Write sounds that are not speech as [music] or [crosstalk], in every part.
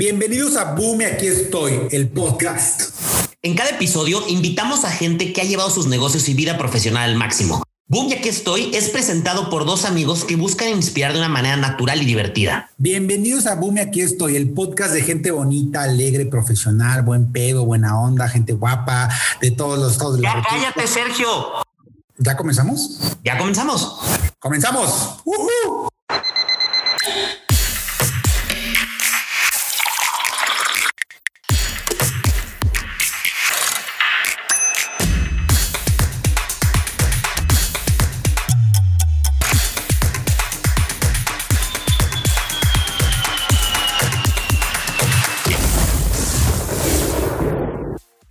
Bienvenidos a Boom aquí estoy, el podcast. En cada episodio invitamos a gente que ha llevado sus negocios y vida profesional al máximo. Boom, aquí estoy, es presentado por dos amigos que buscan inspirar de una manera natural y divertida. Bienvenidos a Boom aquí estoy, el podcast de gente bonita, alegre, profesional, buen pedo, buena onda, gente guapa, de todos los la Ya cállate, Sergio. ¿Ya comenzamos? Ya comenzamos. ¡Comenzamos!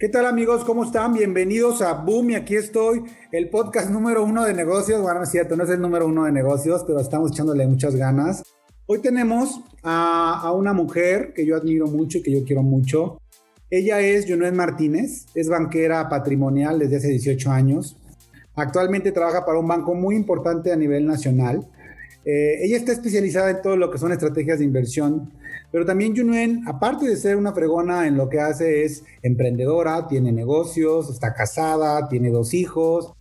¿Qué tal amigos? ¿Cómo están? Bienvenidos a Boom y aquí estoy, el podcast número uno de negocios. Bueno, es cierto, no es el número uno de negocios, pero estamos echándole muchas ganas. Hoy tenemos a, una mujer que yo admiro mucho y que yo quiero mucho. Ella es Junuen Martínez, es banquera patrimonial desde hace 18 años. Actualmente trabaja para un banco muy importante a nivel nacional. Eh, ella está especializada en todo lo que son estrategias de inversión pero también Junuen, aparte de ser una fregona en lo que hace, es emprendedora, tiene negocios, está casada, tiene dos hijos.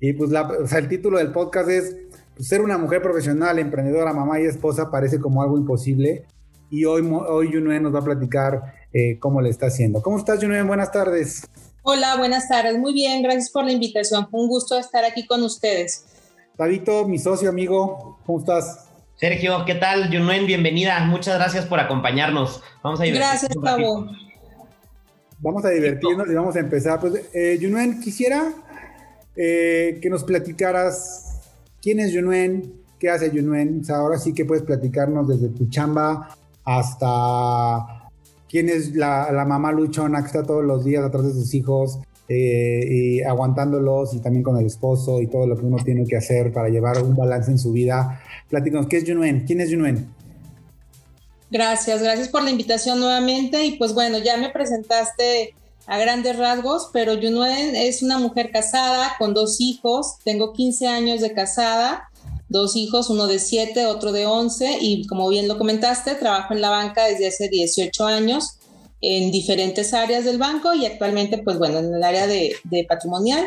Y pues el título del podcast es pues, ser una mujer profesional, emprendedora, mamá y esposa parece como algo imposible. Y hoy, hoy Junuen nos va a platicar eh, cómo le está haciendo. ¿Cómo estás, Junuen? Buenas tardes. Hola, buenas tardes. Muy bien, gracias por la invitación. un gusto estar aquí con ustedes. Davidito, mi socio, amigo, ¿cómo estás? Sergio, ¿qué tal? Junuen, bienvenida. Muchas gracias por acompañarnos. Vamos a divertirnos. Gracias, Pablo. Vamos a divertirnos y vamos a empezar. Pues, eh, Junuen, quisiera eh, que nos platicaras quién es Junuen, qué hace Junuen. O sea, ahora sí que puedes platicarnos desde tu chamba hasta quién es la, la mamá luchona que está todos los días atrás de sus hijos, eh, y aguantándolos y también con el esposo y todo lo que uno tiene que hacer para llevar un balance en su vida. Platícanos, ¿qué es Junuen? ¿Quién es Junuen? Gracias, gracias por la invitación nuevamente y pues bueno, ya me presentaste a grandes rasgos, pero Junuen es una mujer casada con dos hijos, tengo 15 años de casada, dos hijos, uno de 7, otro de 11 y como bien lo comentaste, trabajo en la banca desde hace 18 años en diferentes áreas del banco y actualmente, pues bueno, en el área de, patrimonial.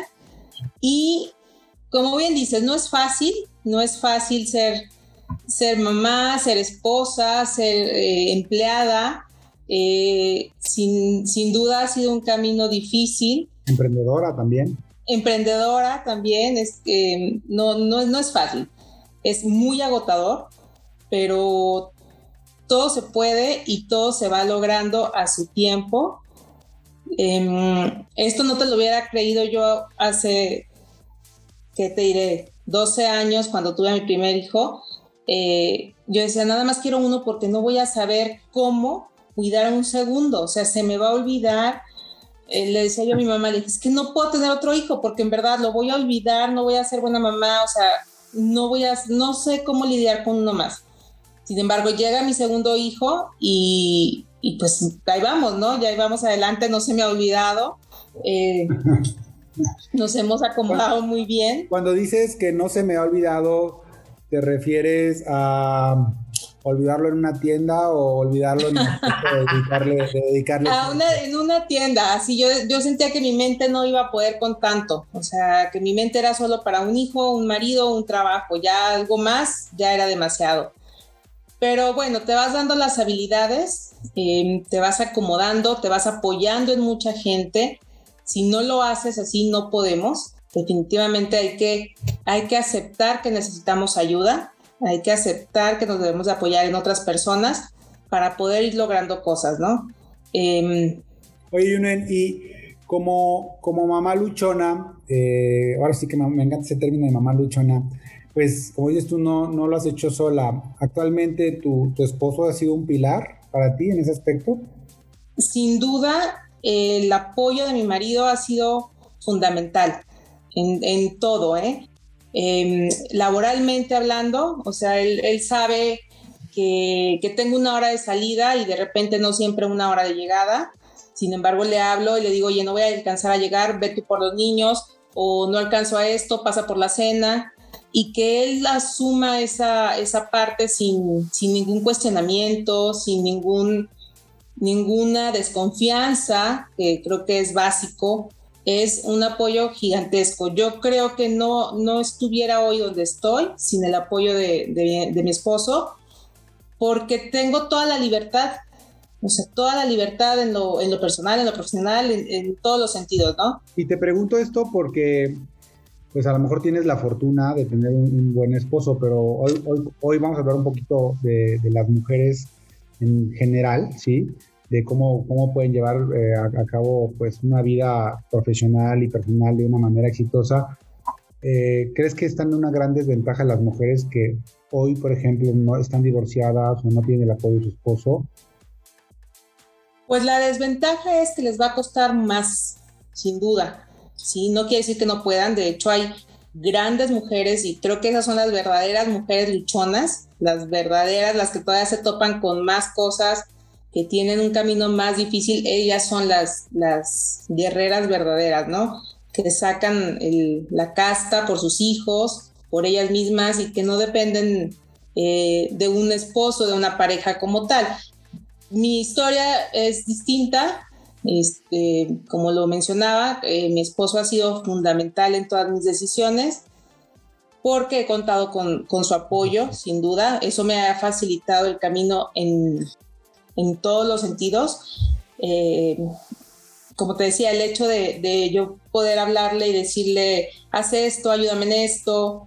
Y como bien dices, no es fácil, no es fácil ser, ser mamá, ser esposa, ser eh, empleada. Eh, sin, sin duda ha sido un camino difícil. Emprendedora también. Emprendedora también, es, que no, no, no es fácil, es muy agotador, pero todo se puede y todo se va logrando a su tiempo. Em, esto no te lo hubiera creído yo hace, ¿qué te diré? 12 años cuando tuve a mi primer hijo. Eh, yo decía, nada más quiero uno porque no voy a saber cómo cuidar un segundo, o sea, se me va a olvidar. Eh, le decía yo a mi mamá, le dije, es que no puedo tener otro hijo porque en verdad lo voy a olvidar, no voy a ser buena mamá, o sea, no voy a, no sé cómo lidiar con uno más. Sin embargo, llega mi segundo hijo y, pues ahí vamos, ¿no? Ya ahí vamos adelante, no se me ha olvidado. Eh, [laughs] nos hemos acomodado muy bien. Cuando dices que no se me ha olvidado, ¿te refieres a olvidarlo en una tienda o olvidarlo en dedicarle, dedicarle en una tienda así yo, yo sentía que mi mente no iba a poder con tanto o sea que mi mente era solo para un hijo un marido un trabajo ya algo más ya era demasiado pero bueno, te vas dando las habilidades, em, te vas acomodando, te vas apoyando en mucha gente. Si no lo haces así, no podemos. Definitivamente hay que, hay que aceptar que necesitamos ayuda, hay que aceptar que nos debemos apoyar en otras personas para poder ir logrando cosas, ¿no? Em, Oye, Yunen, y como, como mamá luchona, eh, ahora sí que me, me encanta ese término de mamá luchona, pues como dices tú, no, no lo has hecho sola. Actualmente tu, esposo ha sido un pilar para ti en ese aspecto. Sin duda, el apoyo de mi marido ha sido fundamental en, todo, ¿eh? Em, laboralmente hablando, o sea, él, sabe que, que, tengo una hora de salida y de repente no siempre una hora de llegada. Sin embargo, le hablo y le digo, oye, no voy a alcanzar a llegar, vete por los niños, o no alcanzo a esto, pasa por la cena y que él asuma esa, esa parte sin, sin ningún cuestionamiento, sin ningún, ninguna desconfianza, que creo que es básico, es un apoyo gigantesco. Yo creo que no, no estuviera hoy donde estoy sin el apoyo de, mi esposo, porque tengo toda la libertad, o sea, toda la libertad en lo, en lo personal, en lo profesional, en, todos los sentidos, ¿no? Y te pregunto esto porque, pues a lo mejor tienes la fortuna de tener un, buen esposo, pero hoy, vamos a hablar un poquito de, de las mujeres en general, ¿sí? de cómo, cómo pueden llevar eh, a, cabo pues una vida profesional y personal de una manera exitosa. Eh, ¿Crees que están en una gran desventaja las mujeres que hoy, por ejemplo, no están divorciadas o no tienen el apoyo de su esposo? Pues la desventaja es que les va a costar más, sin duda. Sí, no quiere decir que no puedan. De hecho, hay grandes mujeres y creo que esas son las verdaderas mujeres luchonas, las verdaderas, las que todavía se topan con más cosas, que tienen un camino más difícil, ellas son las, las guerreras verdaderas, ¿no? Que sacan la casta por sus hijos, por ellas mismas y que no dependen eh, de un esposo, de una pareja como tal. Mi historia es distinta, este, como lo mencionaba, eh, mi esposo ha sido fundamental en todas mis decisiones porque he contado con, con, su apoyo, sin duda. Eso me ha facilitado el camino en, en todos los sentidos. Eh, como te decía, el hecho de, yo poder hablarle y decirle, haz esto, ayúdame en esto,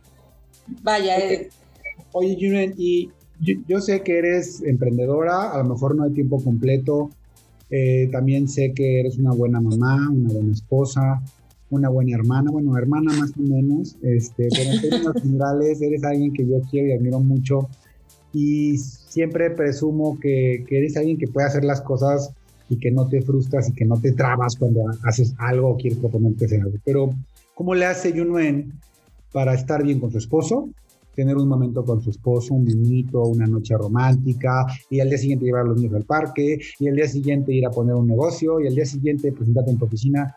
vaya. Eh. Oye, Junen, y yo, sé que eres emprendedora, a lo mejor no hay tiempo completo, eh, también sé que eres una buena mamá, una buena esposa, una buena hermana, bueno, hermana más o menos, este, pero en términos [laughs] generales eres alguien que yo quiero y admiro mucho y siempre presumo que, eres alguien que puede hacer las cosas y que no te frustras y que no te trabas cuando haces algo o quieres proponerte hacer algo. Pero, ¿cómo le hace Yunuen para estar bien con su esposo? Tener un momento con su esposo, un niñito, una noche romántica, y al día siguiente llevar a los niños al parque, y al día siguiente ir a poner un negocio, y al día siguiente presentarte en tu oficina.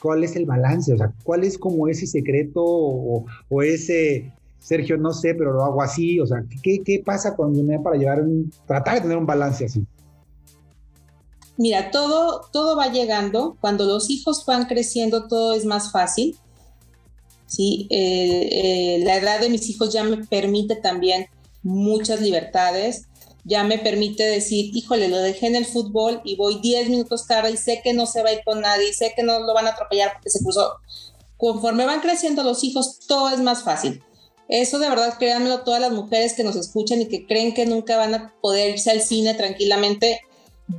¿Cuál es el balance? O sea, ¿cuál es como ese secreto o, o ese Sergio, no sé, pero lo hago así. O sea, ¿qué, qué pasa con Guinea para llevar un, tratar de tener un balance así? Mira, todo, todo va llegando. Cuando los hijos van creciendo, todo es más fácil. ¿Sí? Eh, eh, la edad de mis hijos ya me permite también muchas libertades. Ya me permite decir, híjole, lo dejé en el fútbol y voy 10 minutos tarde y sé que no se va a ir con nadie, sé que no lo van a atropellar porque se cruzó. Conforme van creciendo los hijos, todo es más fácil. Eso de verdad, créanmelo, todas las mujeres que nos escuchan y que creen que nunca van a poder irse al cine tranquilamente,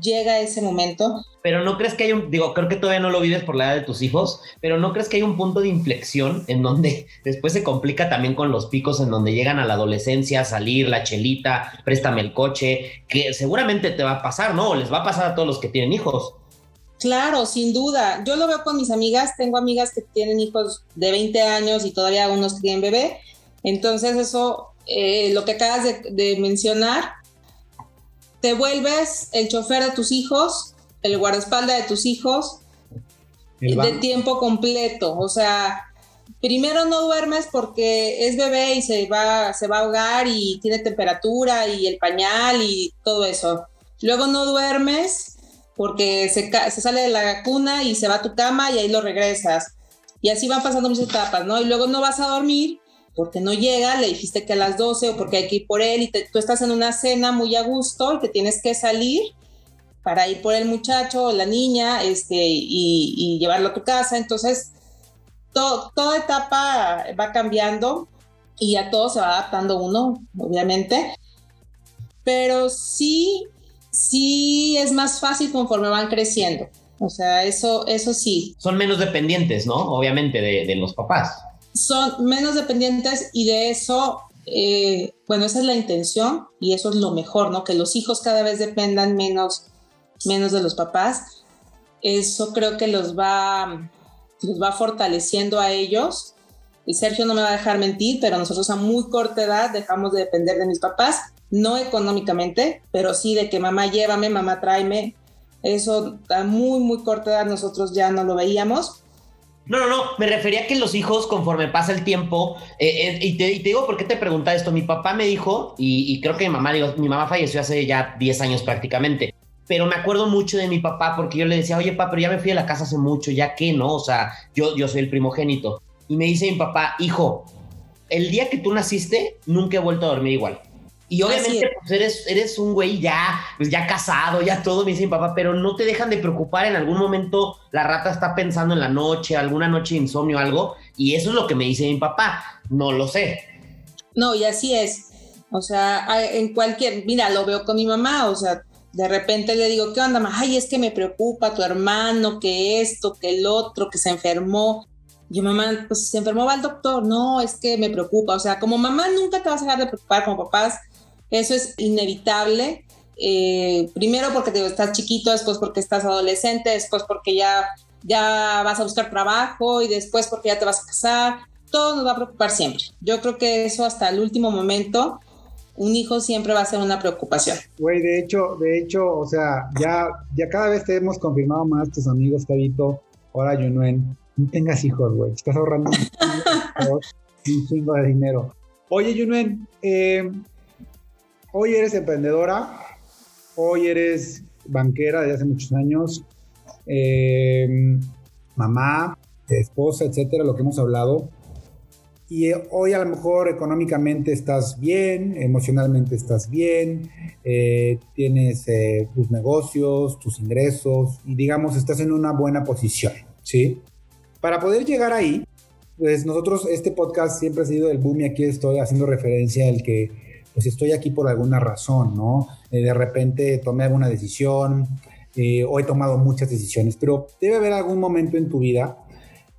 llega ese momento. Pero no crees que hay un, digo, creo que todavía no lo vives por la edad de tus hijos, pero no crees que hay un punto de inflexión en donde [laughs] después se complica también con los picos, en donde llegan a la adolescencia, salir, la chelita, préstame el coche, que seguramente te va a pasar, ¿no? O les va a pasar a todos los que tienen hijos. Claro, sin duda. Yo lo veo con mis amigas. Tengo amigas que tienen hijos de 20 años y todavía que tienen bebé. Entonces eso, eh, lo que acabas de, mencionar, te vuelves el chofer de tus hijos, el guardaespaldas de tus hijos, de tiempo completo. O sea, primero no duermes porque es bebé y se va, se va a ahogar y tiene temperatura y el pañal y todo eso. Luego no duermes porque se, se sale de la cuna y se va a tu cama y ahí lo regresas. Y así van pasando muchas etapas, ¿no? Y luego no vas a dormir porque no llega, le dijiste que a las 12 o porque hay que ir por él y tú estás en una cena muy a gusto y que tienes que salir para ir por el muchacho o la niña este, y, llevarlo a tu casa. Entonces, toda etapa va cambiando y a todo se va adaptando uno, obviamente. Pero sí, sí es más fácil conforme van creciendo. O sea, eso, eso sí. Son menos dependientes, ¿no? Obviamente de los papás son menos dependientes y de eso, eh, bueno, esa es la intención y eso es lo mejor, ¿no? Que los hijos cada vez dependan menos, menos de los papás. Eso creo que los va, los va fortaleciendo a ellos. Y Sergio no me va a dejar mentir, pero nosotros a muy corta edad dejamos de depender de mis papás, no económicamente, pero sí de que mamá llévame, mamá tráeme. Eso a muy, muy corta edad nosotros ya no lo veíamos no, no, no, me refería a que los hijos, conforme pasa el tiempo, eh, eh, y, te, digo por qué te pregunta esto, mi papá me dijo, y, creo que mi mamá, digo, mi mamá falleció hace ya 10 años prácticamente, pero me acuerdo mucho de mi papá porque yo le decía, oye, papá, pero ya me fui a la casa hace mucho, ya que no, o sea, yo, yo soy el primogénito. Y me dice mi papá, hijo, el día que tú naciste, nunca he vuelto a dormir igual. Y obviamente pues eres, eres un güey ya, pues ya casado, ya todo, me dice mi papá, pero no te dejan de preocupar. En algún momento la rata está pensando en la noche, alguna noche de insomnio algo. Y eso es lo que me dice mi papá. No lo sé. No, y así es. O sea, en cualquier, mira, lo veo con mi mamá, o sea, de repente le digo, ¿qué onda, mamá? Ay, es que me preocupa tu hermano, que esto, que el otro, que se enfermó. Yo, mamá, pues se enfermó, va al doctor. No, es que me preocupa. O sea, como mamá nunca te vas a dejar de preocupar, como papás, eso es inevitable. Eh, primero porque te, estás chiquito, después porque estás adolescente, después porque ya, ya vas a buscar trabajo y después porque ya te vas a casar. Todo nos va a preocupar siempre. Yo creo que eso hasta el último momento, un hijo siempre va a ser una preocupación. Güey, de hecho, de hecho, o sea, ya, ya cada vez te hemos confirmado más tus amigos, Tabito, ahora Yunuen, no tengas hijos, güey. Estás ahorrando un chingo de dinero. [laughs] Oye, Yunuen, eh, hoy eres emprendedora, hoy eres banquera desde hace muchos años, eh, mamá, esposa, etcétera, lo que hemos hablado. Y hoy a lo mejor económicamente estás bien, emocionalmente estás bien, eh, tienes tus negocios, tus ingresos y digamos estás en una buena posición, ¿sí? Para poder llegar ahí, pues nosotros, este podcast siempre ha sido el boom y aquí estoy haciendo referencia al que, pues estoy aquí por alguna razón, ¿no? Eh, de repente tomé alguna decisión, eh, o he tomado muchas decisiones, pero debe haber algún momento en tu vida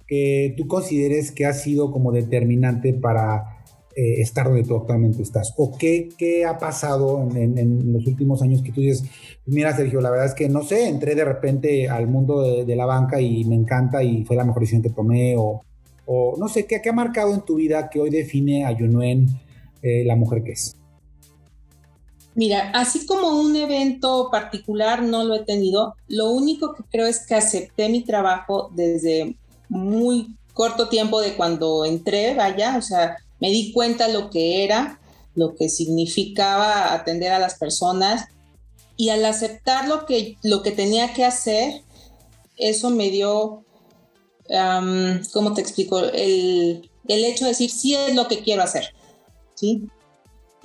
que tú consideres que ha sido como determinante para eh, estar donde tú actualmente estás? ¿O qué, qué ha pasado en, los últimos años que tú dices, mira Sergio, la verdad es que no sé, entré de repente al mundo de, la banca y me encanta y fue la mejor decisión que tomé? O, no sé, ¿qué, ¿qué, ha marcado en tu vida que hoy define a Yunuen eh, la mujer que es? Mira, así como un evento particular no lo he tenido, lo único que creo es que acepté mi trabajo desde muy corto tiempo de cuando entré, vaya, o sea, me di cuenta lo que era, lo que significaba atender a las personas y al aceptar lo que, lo que tenía que hacer, eso me dio, ¿cómo te explico? El, el, hecho de decir, sí es lo que quiero hacer, ¿sí?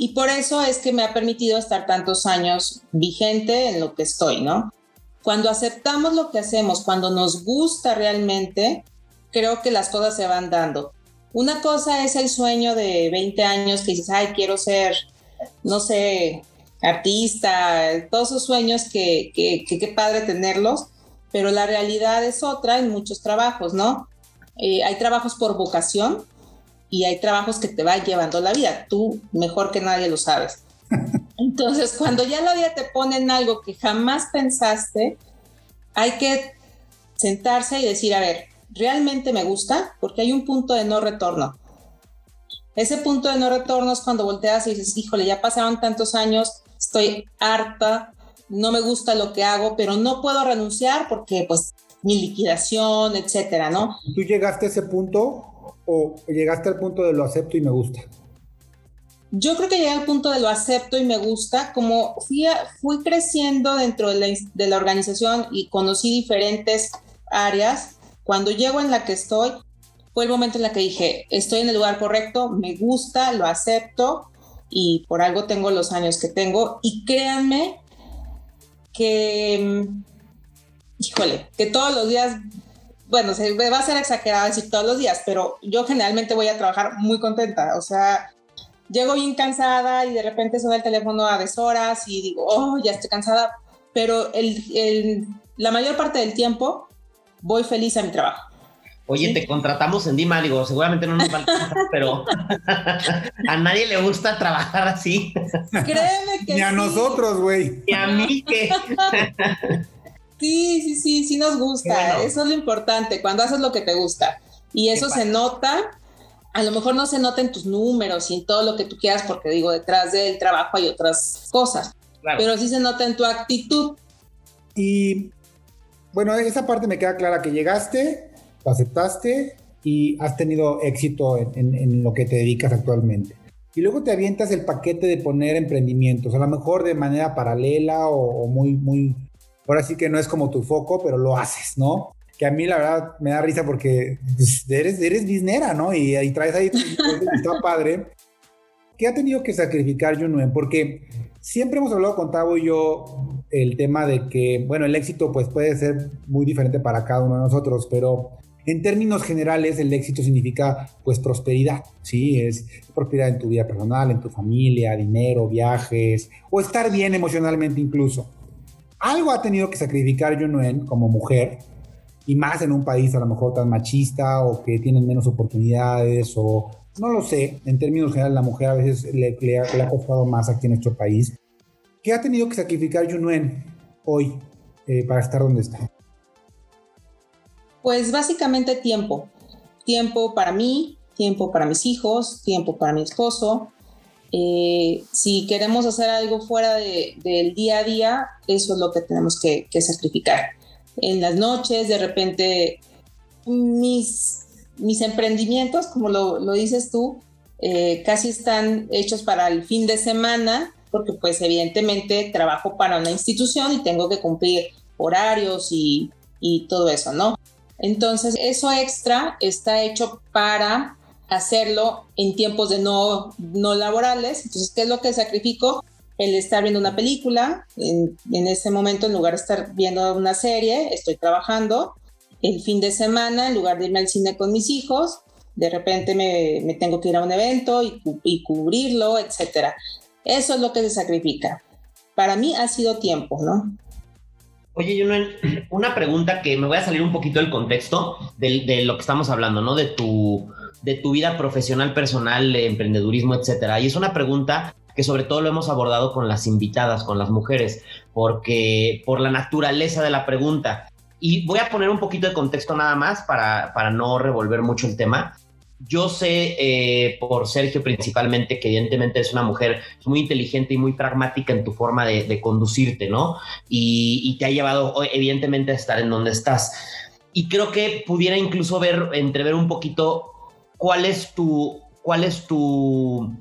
Y por eso es que me ha permitido estar tantos años vigente en lo que estoy, ¿no? Cuando aceptamos lo que hacemos, cuando nos gusta realmente, creo que las cosas se van dando. Una cosa es el sueño de 20 años que dices, ay, quiero ser, no sé, artista, todos esos sueños que, qué padre tenerlos, pero la realidad es otra en muchos trabajos, ¿no? Eh, hay trabajos por vocación y hay trabajos que te van llevando la vida. Tú mejor que nadie lo sabes. [laughs] Entonces, cuando ya la vida te pone en algo que jamás pensaste, hay que sentarse y decir, a ver, realmente me gusta porque hay un punto de no retorno. Ese punto de no retorno es cuando volteas y dices, híjole, ya pasaron tantos años, estoy harta, no me gusta lo que hago, pero no puedo renunciar porque pues mi liquidación, etcétera, ¿no? ¿Tú llegaste a ese punto o llegaste al punto de lo acepto y me gusta? Yo creo que llegué al punto de lo acepto y me gusta, como fui, fui creciendo dentro de la, de la organización y conocí diferentes áreas, cuando llego en la que estoy, fue el momento en la que dije, estoy en el lugar correcto, me gusta, lo acepto y por algo tengo los años que tengo. Y créanme que, mm, híjole, que todos los días, bueno, se va a ser exagerado decir todos los días, pero yo generalmente voy a trabajar muy contenta. O sea, llego bien cansada y de repente suena el teléfono a deshoras y digo, oh, ya estoy cansada. Pero el, la mayor parte del tiempo voy feliz a mi trabajo. Oye, te contratamos en Dima, digo, seguramente no nos falta, [laughs] pero a nadie le gusta trabajar así. Créeme que Ni a nosotros, güey. Ni a mí que. [laughs] sí, sí, sí, sí nos gusta. Eso es lo importante, cuando haces lo que te gusta. Y eso se nota, a lo mejor no se nota en tus números y en todo lo que tú quieras, porque digo, detrás del trabajo hay otras cosas. Pero sí se nota en tu actitud. Y bueno, esa parte me queda clara que llegaste, lo aceptaste y has tenido éxito en, lo que te dedicas actualmente. Y luego te avientas el paquete de poner emprendimientos, a lo mejor de manera paralela o, muy, muy, ahora sí que no es como tu foco, pero lo haces, ¿no? Que a mí la verdad me da risa porque pues, eres, eres biznera, ¿no? Y, ahí traes ahí, está padre. ¿Qué ha tenido que sacrificar Junuen? Porque siempre hemos hablado con Tavo y yo el tema de que, bueno, el éxito pues puede ser muy diferente para cada uno de nosotros, pero en términos generales, el éxito significa pues prosperidad, ¿sí? Es prosperidad en tu vida personal, en tu familia, dinero, viajes, o estar bien emocionalmente incluso. Algo ha tenido que sacrificar Junuen como mujer, y más en un país a lo mejor tan machista o que tienen menos oportunidades o no lo sé, en términos generales la mujer a veces le, ha, costado más aquí en nuestro país. ¿Qué ha tenido que sacrificar Junuen hoy eh, para estar donde está? Pues básicamente tiempo. Tiempo para mí, tiempo para mis hijos, tiempo para mi esposo. Eh, si queremos hacer algo fuera del día a día, eso es lo que tenemos que, sacrificar. En las noches, de repente, mis, mis emprendimientos, como lo, dices tú, eh, casi están hechos para el fin de semana, porque pues evidentemente trabajo para una institución y tengo que cumplir horarios y, y todo eso, ¿no? Entonces, eso extra está hecho para hacerlo en tiempos de no, no laborales. Entonces, ¿qué es lo que sacrifico? El estar viendo una película, en, en ese momento, en lugar de estar viendo una serie, estoy trabajando. El fin de semana, en lugar de irme al cine con mis hijos, de repente me, me tengo que ir a un evento y, y cubrirlo, etc. Eso es lo que se sacrifica. Para mí ha sido tiempo, ¿no? Oye, Junuen, una pregunta que me voy a salir un poquito del contexto de, lo que estamos hablando, ¿no? De tu, de tu vida profesional, personal, emprendedurismo, etcétera. Y es una pregunta que sobre todo lo hemos abordado con las invitadas, con las mujeres, porque por la naturaleza de la pregunta. Y voy a poner un poquito de contexto nada más para, para no revolver mucho el tema. Yo sé eh, por Sergio principalmente que evidentemente es una mujer muy inteligente y muy pragmática en tu forma de, conducirte, ¿no? Y, te ha llevado evidentemente a estar en donde estás. Y creo que pudiera incluso ver, entrever un poquito cuál es tu, cuál es tu,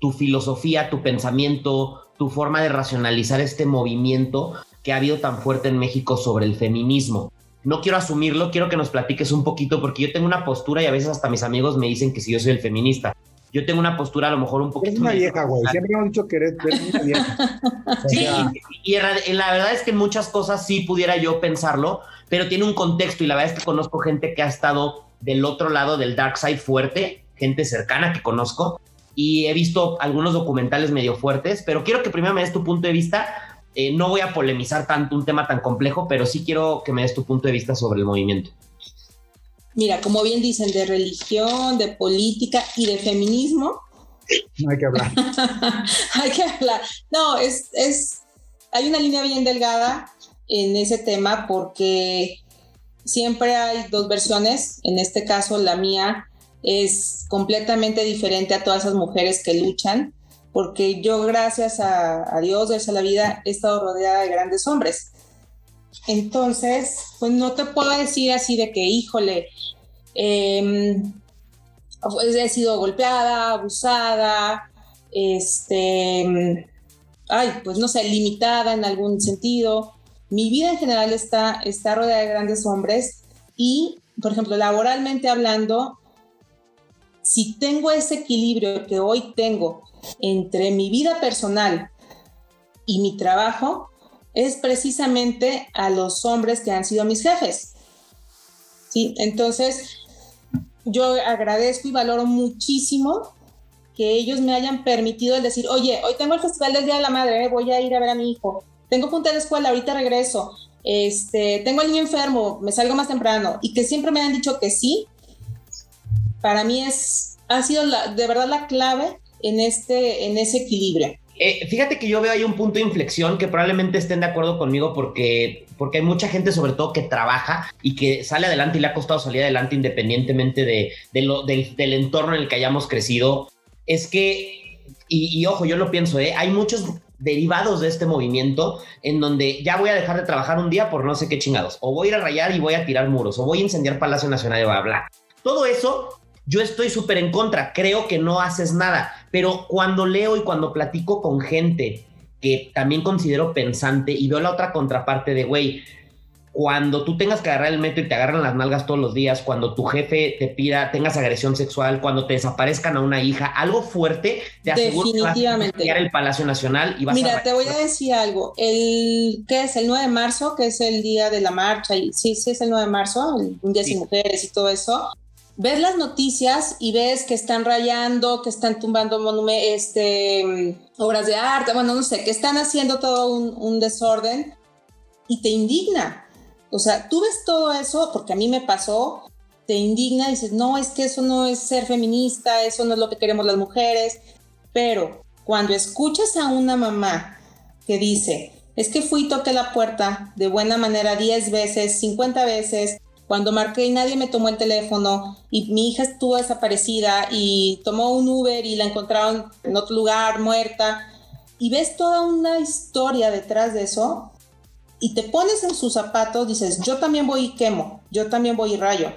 tu filosofía, tu pensamiento, tu forma de racionalizar este movimiento que ha habido tan fuerte en México sobre el feminismo no quiero asumirlo, quiero que nos platiques un poquito, porque yo tengo una postura y a veces hasta mis amigos me dicen que si yo soy el feminista. Yo tengo una postura a lo mejor un poquito... Es una vieja, güey. Siempre hemos dicho que eres, una vieja. [laughs] sí, y, la verdad es que en muchas cosas sí pudiera yo pensarlo, pero tiene un contexto y la verdad es que conozco gente que ha estado del otro lado del dark side fuerte, gente cercana que conozco, y he visto algunos documentales medio fuertes, pero quiero que primero me des tu punto de vista eh, no voy a polemizar tanto un tema tan complejo, pero sí quiero que me des tu punto de vista sobre el movimiento. Mira, como bien dicen, de religión, de política y de feminismo. No hay que hablar. [laughs] hay que hablar. No, es, es, hay una línea bien delgada en ese tema porque siempre hay dos versiones. En este caso, la mía es completamente diferente a todas esas mujeres que luchan porque yo gracias a, Dios, gracias a la vida, he estado rodeada de grandes hombres. Entonces, pues no te puedo decir así de que, híjole, em, he sido golpeada, abusada, este, ay, pues no sé, limitada en algún sentido. Mi vida en general está, está rodeada de grandes hombres y, por ejemplo, laboralmente hablando, si tengo ese equilibrio que hoy tengo entre mi vida personal y mi trabajo es precisamente a los hombres que han sido mis jefes. ¿Sí? Entonces, yo agradezco y valoro muchísimo que ellos me hayan permitido el decir, oye, hoy tengo el Festival del Día de la Madre, voy a ir a ver a mi hijo. Tengo punta de escuela, ahorita regreso. Este, tengo al niño enfermo, me salgo más temprano. Y que siempre me han dicho que sí, para mí es, ha sido de verdad la clave en, este, en ese equilibrio. Eh, fíjate que yo veo ahí un punto de inflexión que probablemente estén de acuerdo conmigo porque, porque hay mucha gente sobre todo que trabaja y que sale adelante y le ha costado salir adelante independientemente de, del, entorno en el que hayamos crecido. Es que, y, ojo, yo lo pienso, ¿eh? hay muchos derivados de este movimiento en donde ya voy a dejar de trabajar un día por no sé qué chingados, o voy a ir a rayar y voy a tirar muros, o voy a incendiar Palacio Nacional y bla. Todo eso yo estoy súper en contra, creo que no haces nada, pero cuando leo y cuando platico con gente que también considero pensante y veo la otra contraparte de, güey, cuando tú tengas que agarrar el metro y te agarran las nalgas todos los días, cuando tu jefe te pida, tengas agresión sexual, cuando te desaparezcan a una hija, algo fuerte, te aseguro que vas a el Palacio Nacional y vas Mira, te voy a decir algo. El, ¿qué es? El 9 de marzo, que es el día de la marcha, y sí, sí es el 9 de marzo, un día sin mujeres y todo eso. Ves las noticias y ves que están rayando, que están tumbando este, obras de arte, bueno, no sé, que están haciendo todo un, un desorden y te indigna o sea, tú ves todo eso, porque a mí me pasó, te indigna y dices, no, es que eso no es ser feminista, eso no es lo que queremos las mujeres, pero cuando escuchas a una mamá que dice, es que fui y toqué la puerta de buena manera 10 veces, 50 veces, cuando marqué y nadie me tomó el teléfono y mi hija estuvo desaparecida y tomó un Uber y la encontraron en otro lugar muerta y ves toda una historia detrás de eso, y te pones en sus zapatos, dices, yo también voy y quemo, yo también voy y rayo.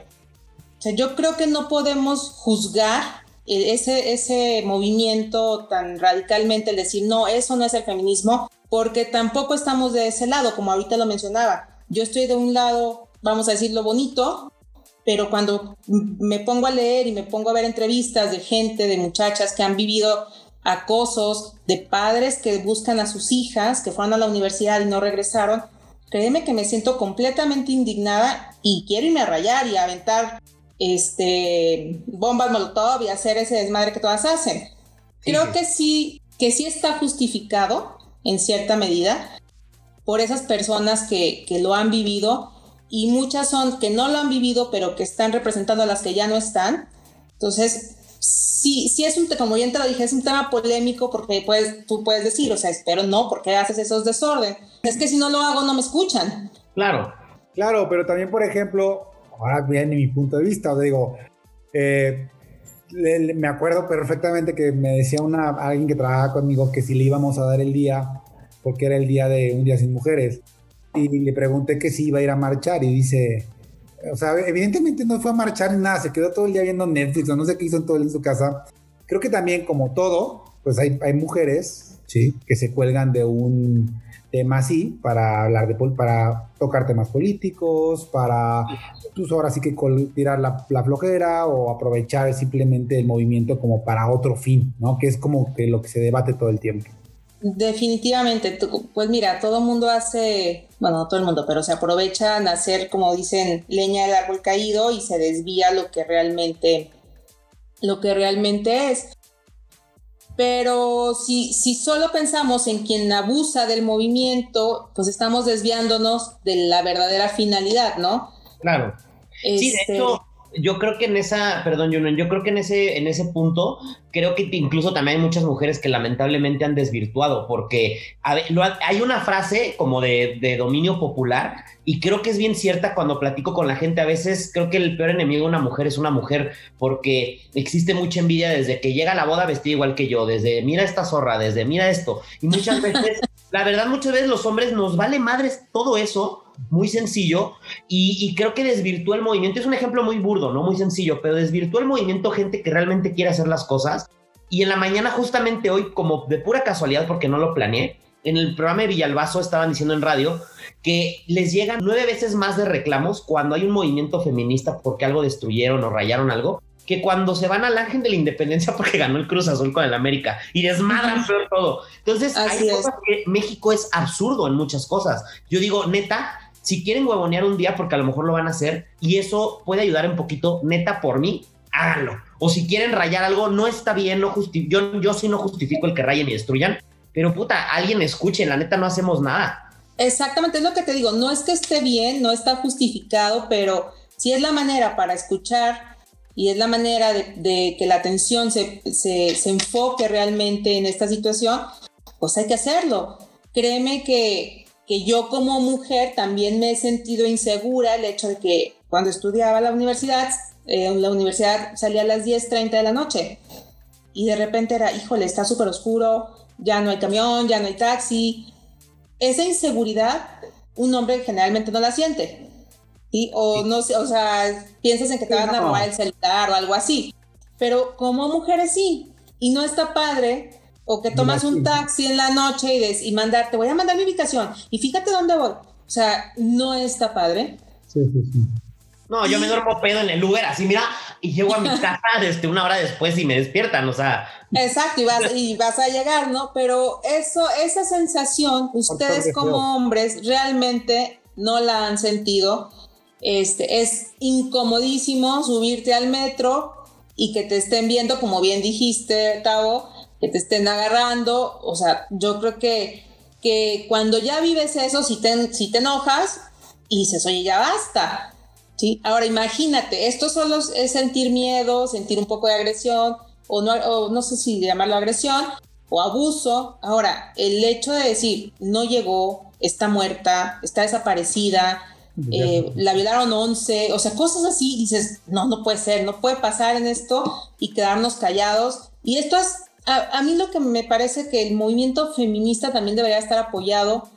O sea, yo creo que no podemos juzgar ese, ese movimiento tan radicalmente, el decir, no, eso no es el feminismo, porque tampoco estamos de ese lado, como ahorita lo mencionaba. Yo estoy de un lado, vamos a decirlo bonito, pero cuando me pongo a leer y me pongo a ver entrevistas de gente, de muchachas que han vivido acosos de padres que buscan a sus hijas, que fueron a la universidad y no regresaron, créeme que me siento completamente indignada y quiero irme a rayar y a aventar este, bombas molotov y hacer ese desmadre que todas hacen. Creo que sí, que sí está justificado en cierta medida por esas personas que, que lo han vivido y muchas son que no lo han vivido pero que están representando a las que ya no están. Entonces, sí, sí es un, como bien te lo dije, es un tema polémico porque puedes, tú puedes decir, o sea, espero no, ¿por qué haces esos desorden? Es que si no lo hago no me escuchan. Claro. Claro, pero también, por ejemplo, ahora viene mi punto de vista, o digo, eh, me acuerdo perfectamente que me decía una, alguien que trabajaba conmigo que si le íbamos a dar el día, porque era el día de un día sin mujeres, y le pregunté que si iba a ir a marchar y dice, o sea, evidentemente no fue a marchar ni nada, se quedó todo el día viendo Netflix o no sé qué hizo en todo en su casa. Creo que también, como todo, pues hay, hay mujeres, ¿sí? Que se cuelgan de un tema así para hablar de para tocar temas políticos, para pues ahora sí que tirar la, la, flojera o aprovechar simplemente el movimiento como para otro fin, ¿no? Que es como que lo que se debate todo el tiempo. Definitivamente, pues mira, todo el mundo hace, bueno, no todo el mundo, pero se aprovechan a hacer, como dicen, leña del árbol caído y se desvía lo que realmente, lo que realmente es. Pero si, si solo pensamos en quien abusa del movimiento, pues estamos desviándonos de la verdadera finalidad, ¿no? Claro. Sí, de este, hecho, yo creo que en esa, perdón, Julian, yo creo que en ese, en ese punto, creo que incluso también hay muchas mujeres que lamentablemente han desvirtuado, porque hay una frase como de, de, dominio popular, y creo que es bien cierta cuando platico con la gente. A veces creo que el peor enemigo de una mujer es una mujer, porque existe mucha envidia desde que llega a la boda vestida igual que yo, desde mira esta zorra, desde mira esto, y muchas veces, [laughs] la verdad, muchas veces los hombres nos vale madres todo eso muy sencillo y, creo que desvirtúa el movimiento. Es un ejemplo muy burdo, ¿no? Muy sencillo, pero desvirtúa el movimiento gente que realmente quiere hacer las cosas. Y en la mañana, justamente hoy, como de pura casualidad, porque no lo planeé, en el programa de Villalbazo estaban diciendo en radio que les llegan nueve veces más de reclamos cuando hay un movimiento feminista porque algo destruyeron o rayaron algo, que cuando se van al Ángel de la Independencia [laughs] porque ganó el Cruz Azul con el América y desmadran peor todo. Entonces, hay cosas que México es absurdo en muchas cosas. Yo digo, neta, si quieren huevonear un día, porque a lo mejor lo van a hacer, y eso puede ayudar un poquito, neta, por mí, háganlo. O si quieren rayar algo, no está bien, no yo, yo sí no justifico el que rayen y destruyan, pero puta, alguien escuche, la neta no hacemos nada. Exactamente, es lo que te digo, no es que esté bien, no está justificado, pero si es la manera para escuchar y es la manera de, que la atención se, se, se enfoque realmente en esta situación, pues hay que hacerlo. Créeme que, que yo como mujer también me he sentido insegura el hecho de que cuando estudiaba la universidad, eh, la universidad salía a las 10.30 de la noche y de repente era, híjole, está súper oscuro, ya no hay camión, ya no hay taxi. Esa inseguridad un hombre generalmente no la siente. O no o sea, piensas en que te van a robar el celular o algo así. Pero como mujeres sí. Y no está padre O que tomas un taxi en la noche y, des, y mandar, te voy a mandar mi invitación y fíjate dónde voy. O sea, no está padre. Sí, sí, sí. No, yo me duermo pedo en el Uber, así mira, y llego a mi casa desde [laughs] una hora después y me despiertan, o sea. Exacto, y vas, y vas a llegar, ¿no? Pero eso, esa sensación, ustedes como hombres realmente no la han sentido. Este, es incomodísimo subirte al metro y que te estén viendo, como bien dijiste, Tavo, que te estén agarrando. O sea, yo creo que, que cuando ya vives eso, si te, si te enojas y dices, oye, ya basta. ¿Sí? Ahora imagínate, esto solo es sentir miedo, sentir un poco de agresión, o no, o no sé si llamarlo agresión, o abuso. Ahora, el hecho de decir, no llegó, está muerta, está desaparecida, eh, la violaron 11, o sea, cosas así, dices, no, no puede ser, no puede pasar en esto y quedarnos callados. Y esto es, a, mí lo que me parece que el movimiento feminista también debería estar apoyado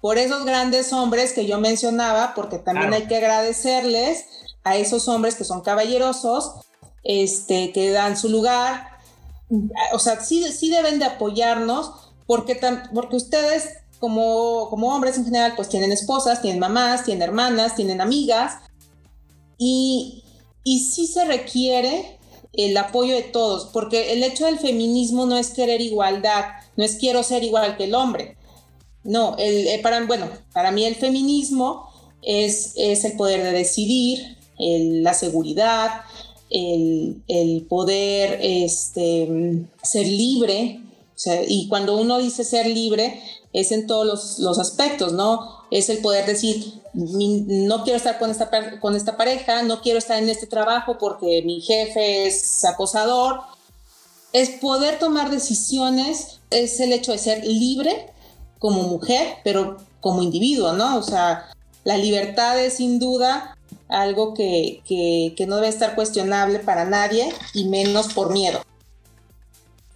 por esos grandes hombres que yo mencionaba, porque también hay que agradecerles a esos hombres que son caballerosos, este, que dan su lugar, o sea, sí, sí deben de apoyarnos, porque, porque ustedes como, como hombres en general, pues tienen esposas, tienen mamás, tienen hermanas, tienen amigas, y, y sí se requiere el apoyo de todos, porque el hecho del feminismo no es querer igualdad, no es quiero ser igual que el hombre. No, el, eh, para, bueno, para mí el feminismo es, es el poder de decidir, la seguridad, el, el, poder este, ser libre. y cuando uno dice ser libre, es en todos los, aspectos, ¿no? Es el poder decir, no quiero estar con esta, con esta pareja, no quiero estar en este trabajo porque mi jefe es acosador. Es poder tomar decisiones, es el hecho de ser libre como mujer, pero como individuo, ¿no? O sea, la libertad es sin duda algo que, que no debe estar cuestionable para nadie y menos por miedo.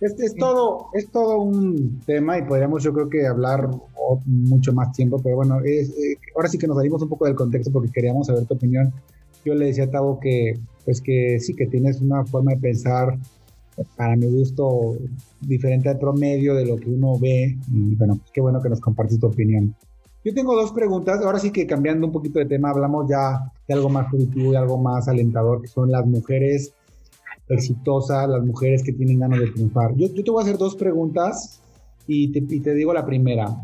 Este es todo, es todo un tema y podríamos yo creo que hablar mucho más tiempo, pero bueno, es, eh, ahora sí que nos salimos un poco del contexto porque queríamos saber tu opinión. Yo le decía a Tavo que, pues que sí, que tienes una forma de pensar, para mi gusto, diferente al promedio de lo que uno ve y bueno, pues qué bueno que nos compartes tu opinión. Yo tengo dos preguntas, ahora sí que cambiando un poquito de tema, hablamos ya de algo más positivo y algo más alentador, que son las mujeres exitosas, las mujeres que tienen ganas de triunfar. Yo, yo te voy a hacer dos preguntas y te, y te digo la primera.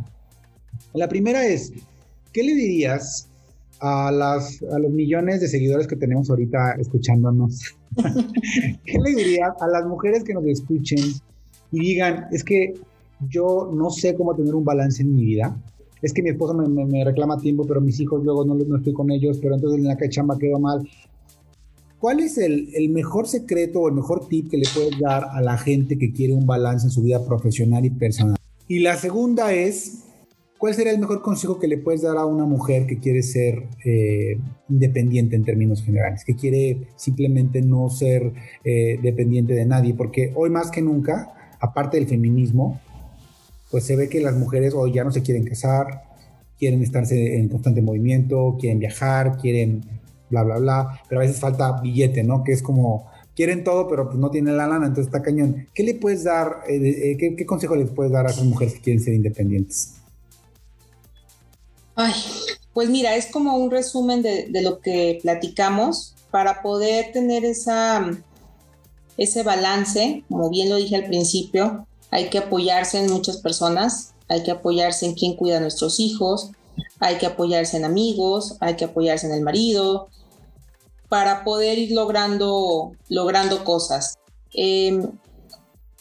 La primera es, ¿qué le dirías a, las, a los millones de seguidores que tenemos ahorita escuchándonos? [laughs] ¿Qué le dirías a las mujeres que nos escuchen y digan, es que yo no sé cómo tener un balance en mi vida? Es que mi esposa me, me, reclama tiempo, pero mis hijos luego no, no estoy con ellos, pero entonces en la chamba quedo mal. ¿Cuál es el, mejor secreto o el mejor tip que le puedes dar a la gente que quiere un balance en su vida profesional y personal? Y la segunda es, ¿cuál sería el mejor consejo que le puedes dar a una mujer que quiere ser eh, independiente en términos generales, que quiere simplemente no ser eh, dependiente de nadie? Porque hoy más que nunca, aparte del feminismo, pues se ve que las mujeres hoy ya no se quieren casar, quieren estarse en constante movimiento, quieren viajar, quieren bla, bla, bla, pero a veces falta billete, ¿no? Que es como, quieren todo, pero pues no tienen la lana, entonces está cañón. ¿Qué le puedes dar, eh, eh, qué, consejo les puedes dar a esas mujeres que quieren ser independientes? Ay, pues mira, es como un resumen de, lo que platicamos para poder tener esa, ese balance, como bien lo dije al principio, hay que apoyarse en muchas personas, hay que apoyarse en quien cuida a nuestros hijos, hay que apoyarse en amigos, hay que apoyarse en el marido, para poder ir logrando, logrando cosas. Em,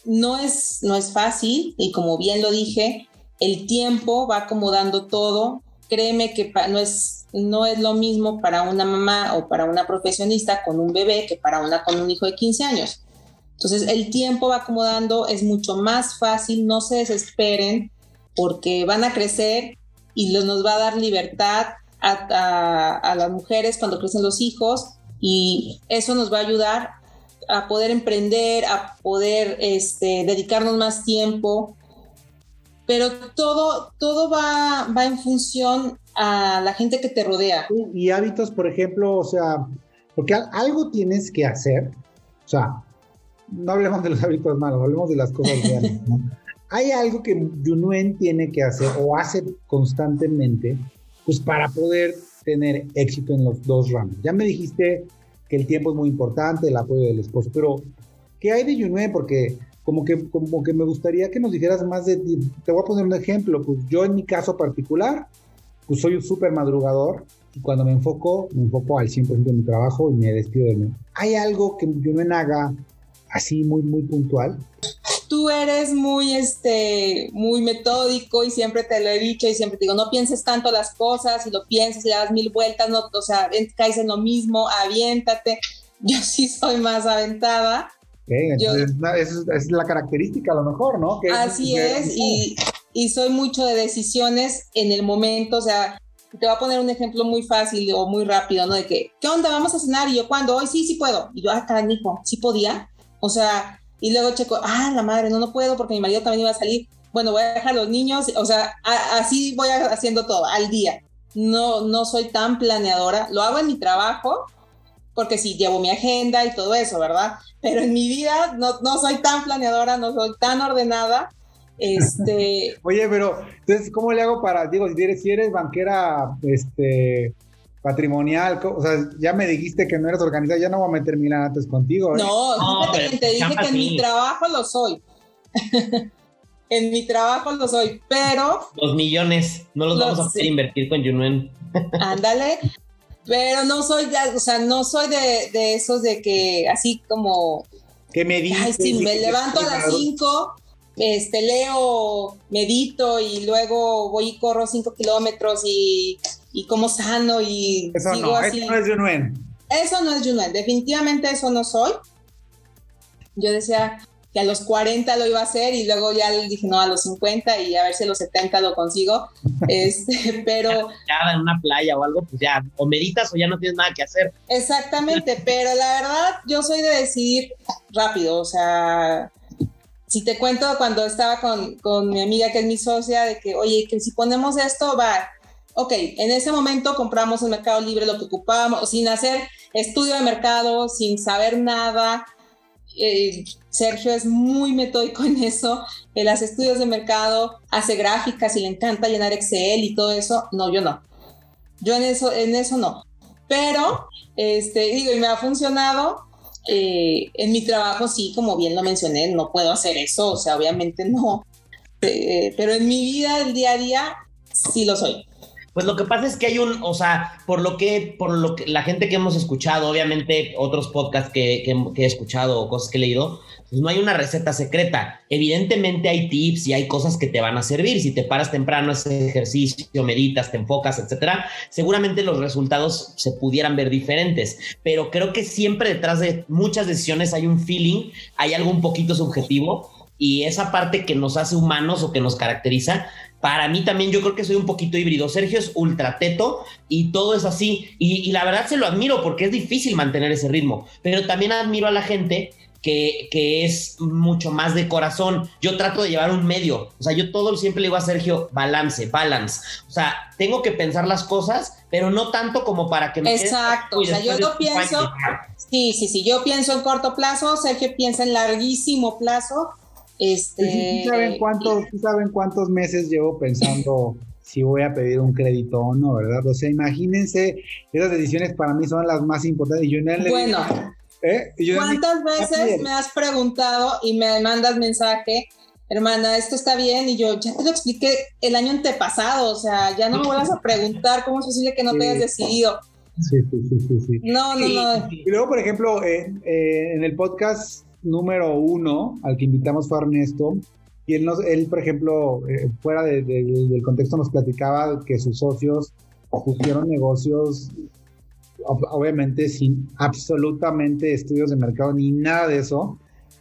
no, es, no es fácil y como bien lo dije, el tiempo va acomodando todo. Créeme que no es, no es lo mismo para una mamá o para una profesionista con un bebé que para una con un hijo de 15 años. Entonces el tiempo va acomodando, es mucho más fácil, no se desesperen porque van a crecer y nos va a dar libertad a, las mujeres cuando crecen los hijos y eso nos va a ayudar a poder emprender, a poder este, dedicarnos más tiempo, pero todo, todo va, va en función a la gente que te rodea. Y hábitos, por ejemplo, o sea, porque algo tienes que hacer, o sea, no hablemos de los hábitos malos, hablemos de las cosas buenas, [laughs] hay algo que Junuen tiene que hacer o hace constantemente, pues para poder tener éxito en los dos ramos. Ya me dijiste que el tiempo es muy importante, el apoyo del esposo, pero ¿qué hay de Junuen? Porque como que, como que me gustaría que nos dijeras más de ti. Te voy a poner un ejemplo, pues yo en mi caso particular, pues soy un súper madrugador y cuando me enfoco, me enfoco al 100% de mi trabajo y me despido de mí. ¿Hay algo que Junuen haga así muy, muy puntual? Tú eres muy, este, muy metódico y siempre te lo he dicho y siempre te digo, no pienses tanto las cosas, y lo piensas y le das mil vueltas, no, o sea, caes en lo mismo, aviéntate. [laughs] Yo sí soy más aventada. esa, es, la característica a lo mejor, ¿no? así es, y, y soy mucho de decisiones en el momento, o sea, te voy a poner un ejemplo muy fácil o muy rápido, ¿no? De que, ¿qué onda? Vamos a cenar y yo, ¿cuándo? Hoy sí, sí puedo. Y yo, ah, carajo, sí podía. O sea, y luego checo, ah, la madre, no, no puedo porque mi marido también iba a salir. Bueno, voy a dejar a los niños, o sea, así voy haciendo todo al día. No, no soy tan planeadora. Lo hago en mi trabajo, porque sí, llevo mi agenda y todo eso, ¿verdad? Pero en mi vida no, no soy tan planeadora, no soy tan ordenada. Este... [laughs] Oye, pero entonces, ¿cómo le hago para, digo, si eres, si eres banquera, este, patrimonial, o sea, ya me dijiste que no eres organizada, ya no voy a meter mil antes contigo. ¿eh? No, te dije que en mi trabajo lo soy. [laughs] en mi trabajo lo soy, pero... Los millones, no los, vamos a poder invertir con Junuen. [laughs] Ándale, pero no soy, o sea, no soy de, de, esos de que así como... Que me dices... Ay, sí, me levanto a las 5, este, leo, medito y luego voy y corro 5 kilómetros y y como sano y eso no, así. Eso no es Junuen. Eso no es Junuen, definitivamente eso no soy. Yo decía que a los 40 lo iba a hacer y luego ya le dije no, a los 50 y a ver si a los 70 lo consigo. [laughs] este, pero... Ya en una playa o algo, pues ya, o meditas o ya no tienes nada que hacer. Exactamente, pero la verdad yo soy de decidir rápido, o sea, si te cuento cuando estaba con, con, mi amiga que es mi socia, de que, oye, que si ponemos esto, va, ok, en ese momento compramos en Mercado Libre lo que ocupábamos, sin hacer estudio de mercado, sin saber nada. Eh, Sergio es muy metódico en eso, él hace estudios de mercado, hace gráficas y le encanta llenar Excel y todo eso. No, yo no. Yo en eso, en eso no. Pero, este, digo, y me ha funcionado. Eh, en mi trabajo, sí, como bien lo mencioné, no puedo hacer eso, o sea, obviamente no. Eh, pero en mi vida, el día a día, sí lo soy. Pues lo que pasa es que hay un, o sea, por lo que, por lo que la gente que hemos escuchado, obviamente otros podcasts que, he escuchado o cosas que he leído, pues no hay una receta secreta. Evidentemente hay tips y hay cosas que te van a servir. Si te paras temprano, haces ejercicio, meditas, te enfocas, etcétera, seguramente los resultados se pudieran ver diferentes. Pero creo que siempre detrás de muchas decisiones hay un feeling, hay algo un poquito subjetivo y esa parte que nos hace humanos o que nos caracteriza, para mí también yo creo que soy un poquito híbrido. Sergio es ultra teto y todo es así. Y, la verdad se lo admiro porque es difícil mantener ese ritmo. Pero también admiro a la gente que, que, es mucho más de corazón. Yo trato de llevar un medio. O sea, yo todo siempre le digo a Sergio, balance, balance. O sea, tengo que pensar las cosas, pero no tanto como para que me... Exacto. O sea, yo lo pienso... Sí, sí, sí. Yo pienso en corto plazo, Sergio piensa en larguísimo plazo este, saben, cuántos, saben cuántos meses llevo pensando [laughs] si voy a pedir un crédito o no, verdad? O sea, imagínense, esas decisiones para mí son las más importantes. Y bueno, ¿eh? ¿cuántas veces me has preguntado y me mandas mensaje? hermana, esto está bien, y yo ya te lo expliqué el año antepasado, o sea, ya no me vuelvas a preguntar cómo es posible que no te hayas decidido. Sí, sí, sí, sí. No, no, no. Y luego, por ejemplo, eh, eh, en el podcast número uno al que invitamos fue Ernesto. Y él, nos, él por ejemplo, eh, fuera del contexto, nos platicaba que sus socios pusieron negocios, obviamente sin absolutamente estudios de mercado ni nada de eso.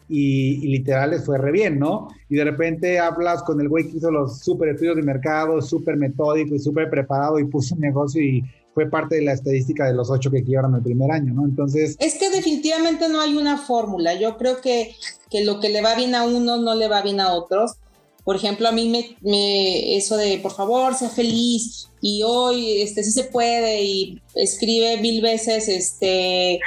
Y, y, literal les fue re bien, ¿no? Y de repente hablas con el güey que hizo los super estudios de mercado, súper metódico y súper preparado y puso un negocio y fue parte de la estadística de los ocho que quiebran el primer año, ¿no? Entonces... Es que definitivamente no hay una fórmula. Yo creo que, que lo que le va bien a uno no le va bien a otros. Por ejemplo, a mí me, me, eso de por favor, sea feliz y hoy este sí se puede y escribe mil veces este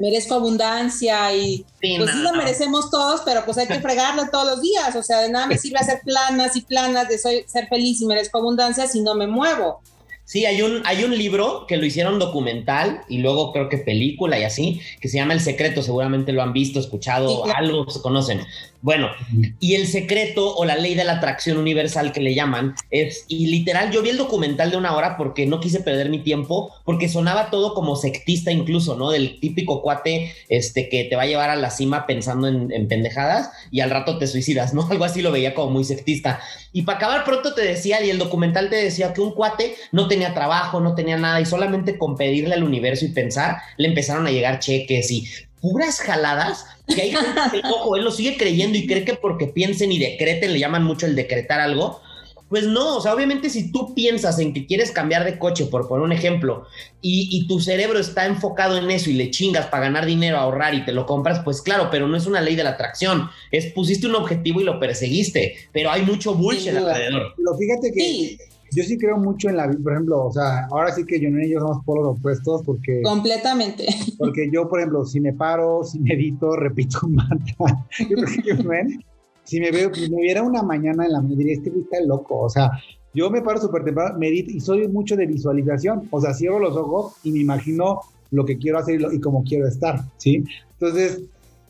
merezco abundancia y pues sí lo merecemos todos, pero pues hay que fregarlo todos los días. O sea, de nada me sirve hacer planas y planas de soy, ser feliz y merezco abundancia si no me muevo. Sí, hay un, hay un libro que lo hicieron documental y luego creo que película y así, que se llama El Secreto, seguramente lo han visto, escuchado, algo se conocen. Bueno, y el secreto o la ley de la atracción universal que le llaman es, y literal, yo vi el documental de una hora porque no quise perder mi tiempo, porque sonaba todo como sectista incluso, ¿no? Del típico cuate este, que te va a llevar a la cima pensando en, en pendejadas y al rato te suicidas, ¿no? [laughs] Algo así lo veía como muy sectista. Y para acabar pronto te decía, y el documental te decía que un cuate no tenía trabajo, no tenía nada, y solamente con pedirle al universo y pensar, le empezaron a llegar cheques y puras jaladas que hay gente que, [laughs] ojo, él lo sigue creyendo y cree que porque piensen y decreten, le llaman mucho el decretar algo. Pues no, o sea, obviamente si tú piensas en que quieres cambiar de coche, por poner un ejemplo, y, y, tu cerebro está enfocado en eso y le chingas para ganar dinero, ahorrar y te lo compras, pues claro, pero no es una ley de la atracción. Es pusiste un objetivo y lo perseguiste, pero hay mucho bullshit alrededor. Pero fíjate que yo sí creo mucho en la vida, por ejemplo, o sea, ahora sí que yo y yo somos polos opuestos porque... Completamente. [laughs] Porque yo, por ejemplo, si me paro, si medito, repito un mantra, [laughs] yo creo que yo ven, si me veo, si me viera una mañana en la mañana, diría, este está loco, o sea, yo me paro súper temprano, medito y soy mucho de visualización, o sea, cierro los ojos y me imagino lo que quiero hacer y, lo, y cómo quiero estar, ¿sí? Entonces,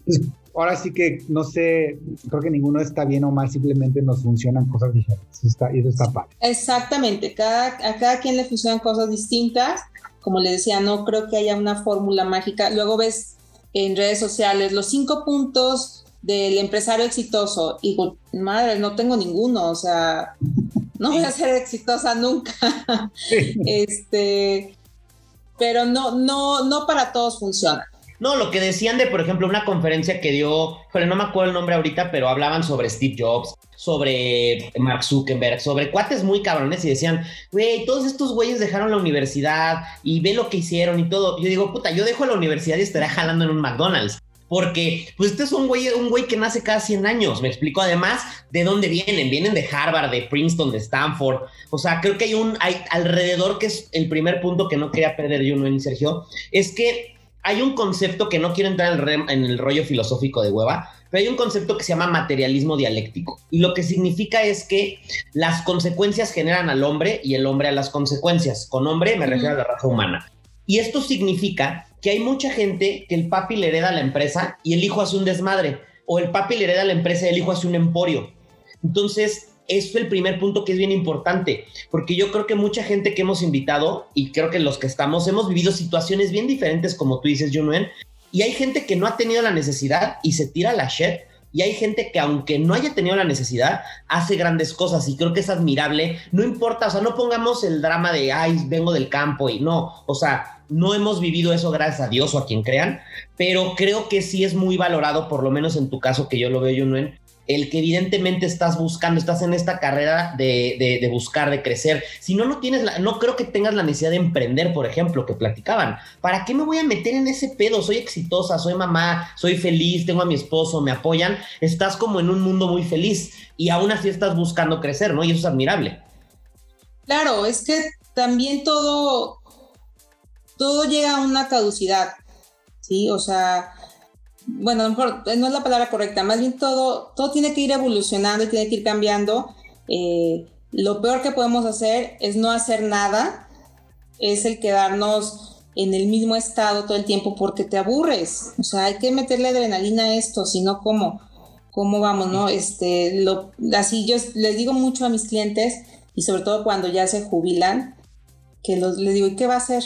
pues, ahora sí que no sé, creo que ninguno está bien o mal, simplemente nos funcionan cosas diferentes. Está, y eso está padre. Exactamente, cada, a cada quien le funcionan cosas distintas. Como le decía, no creo que haya una fórmula mágica. Luego ves en redes sociales los cinco puntos del empresario exitoso. Y madre, no tengo ninguno, o sea, no voy a ser exitosa nunca. [laughs] este, pero no, no, no para todos funciona. No, lo que decían de, por ejemplo, una conferencia que dio, joder, no me acuerdo el nombre ahorita, pero hablaban sobre Steve Jobs, sobre Mark Zuckerberg, sobre cuates muy cabrones y decían, güey, todos estos güeyes dejaron la universidad y ve lo que hicieron y todo. Yo digo, puta, yo dejo la universidad y estaré jalando en un McDonald's. Porque, pues, este es un güey, un güey que nace cada 100 años. Me explico, además, de dónde vienen. Vienen de Harvard, de Princeton, de Stanford. O sea, creo que hay un, hay alrededor, que es el primer punto que no quería perder yo, ¿no, Sergio? Es que hay un concepto que no quiero entrar en el, rollo filosófico de hueva, pero hay un concepto que se llama materialismo dialéctico. Y lo que significa es que las consecuencias generan al hombre y el hombre a las consecuencias. Con hombre me refiero a la raza humana. Y esto significa que hay mucha gente que el papi le hereda a la empresa y el hijo hace un desmadre. O el papi le hereda a la empresa y el hijo hace un emporio. Entonces, es el primer punto que es bien importante, porque yo creo que mucha gente que hemos invitado, y creo que los que estamos, hemos vivido situaciones bien diferentes, como tú dices, Junuen, y hay gente que no ha tenido la necesidad y se tira la shit, y hay gente que aunque no haya tenido la necesidad, hace grandes cosas y creo que es admirable. No importa, o sea, no pongamos el drama de, ay, vengo del campo y no, o sea, no hemos vivido eso gracias a Dios o a quien crean, pero creo que sí es muy valorado, por lo menos en tu caso que yo lo veo, Junuen, el que evidentemente estás buscando, estás en esta carrera de, buscar, de crecer. Si no, no tienes, la, no creo que tengas la necesidad de emprender, por ejemplo, que platicaban. ¿Para qué me voy a meter en ese pedo? Soy exitosa, soy mamá, soy feliz, tengo a mi esposo, me apoyan. Estás como en un mundo muy feliz y aún así estás buscando crecer, ¿no? Y eso es admirable. Claro, es que también todo, todo llega a una caducidad, ¿sí? O sea, bueno, no es la palabra correcta, más bien todo, todo tiene que ir evolucionando y tiene que ir cambiando. Eh, lo peor que podemos hacer es no hacer nada, es el quedarnos en el mismo estado todo el tiempo porque te aburres. O sea, hay que meterle adrenalina a esto, si no, ¿cómo? ¿Cómo vamos, no? Este, lo, así yo les digo mucho a mis clientes y sobre todo cuando ya se jubilan, que los, les digo, ¿y qué va a hacer?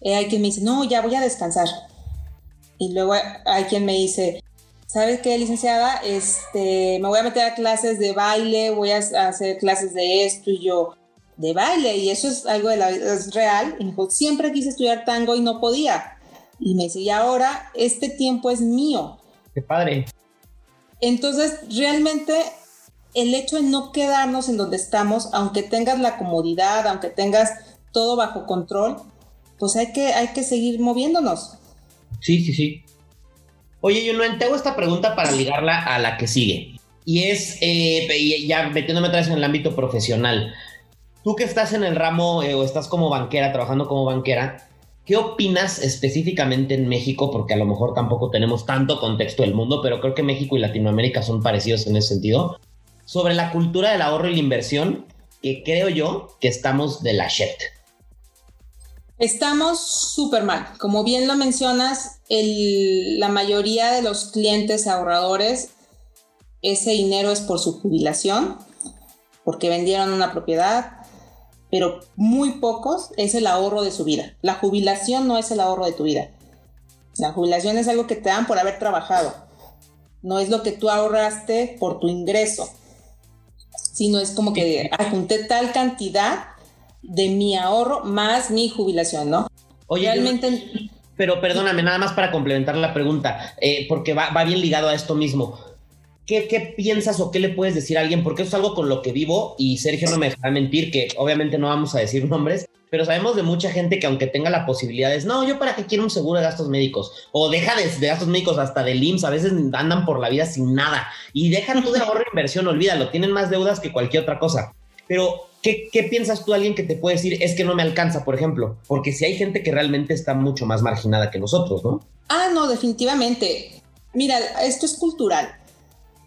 Eh, hay quien me dice, no, ya voy a descansar y luego hay quien me dice, ¿sabes qué, licenciada? Este, me voy a meter a clases de baile, voy a hacer clases de esto y yo, de baile, y eso es algo de la vida, es real. Y me dijo, siempre quise estudiar tango y no podía. Y me dice, y ahora este tiempo es mío. Qué padre. Entonces, realmente el hecho de no quedarnos en donde estamos, aunque tengas la comodidad, aunque tengas todo bajo control, pues hay que, hay que seguir moviéndonos. Sí, sí, sí. Oye, no te hago esta pregunta para ligarla a la que sigue. Y es, eh, ya metiéndome otra vez en el ámbito profesional. Tú que estás en el ramo eh, o estás como banquera, trabajando como banquera, ¿Qué opinas específicamente en México? Porque a lo mejor tampoco tenemos tanto contexto del mundo, pero creo que México y Latinoamérica son parecidos en ese sentido. Sobre la cultura del ahorro y la inversión, que creo yo que estamos de la shit. Estamos súper mal. Como bien lo mencionas, la mayoría de los clientes ahorradores, ese dinero es por su jubilación, porque vendieron una propiedad, pero muy pocos es el ahorro de su vida. La jubilación no es el ahorro de tu vida. La jubilación es algo que te dan por haber trabajado. No es lo que tú ahorraste por tu ingreso, sino es como que junté tal cantidad de mi ahorro más mi jubilación, ¿no? Oye, realmente... pero perdóname, nada más para complementar la pregunta, eh, porque va, va bien ligado a esto mismo. ¿Qué, piensas o qué le puedes decir a alguien? Porque eso es algo con lo que vivo y Sergio no me dejará mentir, que obviamente no vamos a decir [laughs] nombres, pero sabemos de mucha gente que aunque tenga la posibilidad es, no, yo para qué quiero un seguro de gastos médicos, o deja de, gastos médicos hasta del IMSS, a veces andan por la vida sin nada, y dejan tú de ahorro e inversión, olvídalo, tienen más deudas que cualquier otra cosa. Pero, ¿qué, ¿qué piensas tú alguien que te puede decir, es que no me alcanza, por ejemplo? Porque si hay gente que realmente está mucho más marginada que nosotros, ¿no? Ah, no, definitivamente. Mira, esto es cultural.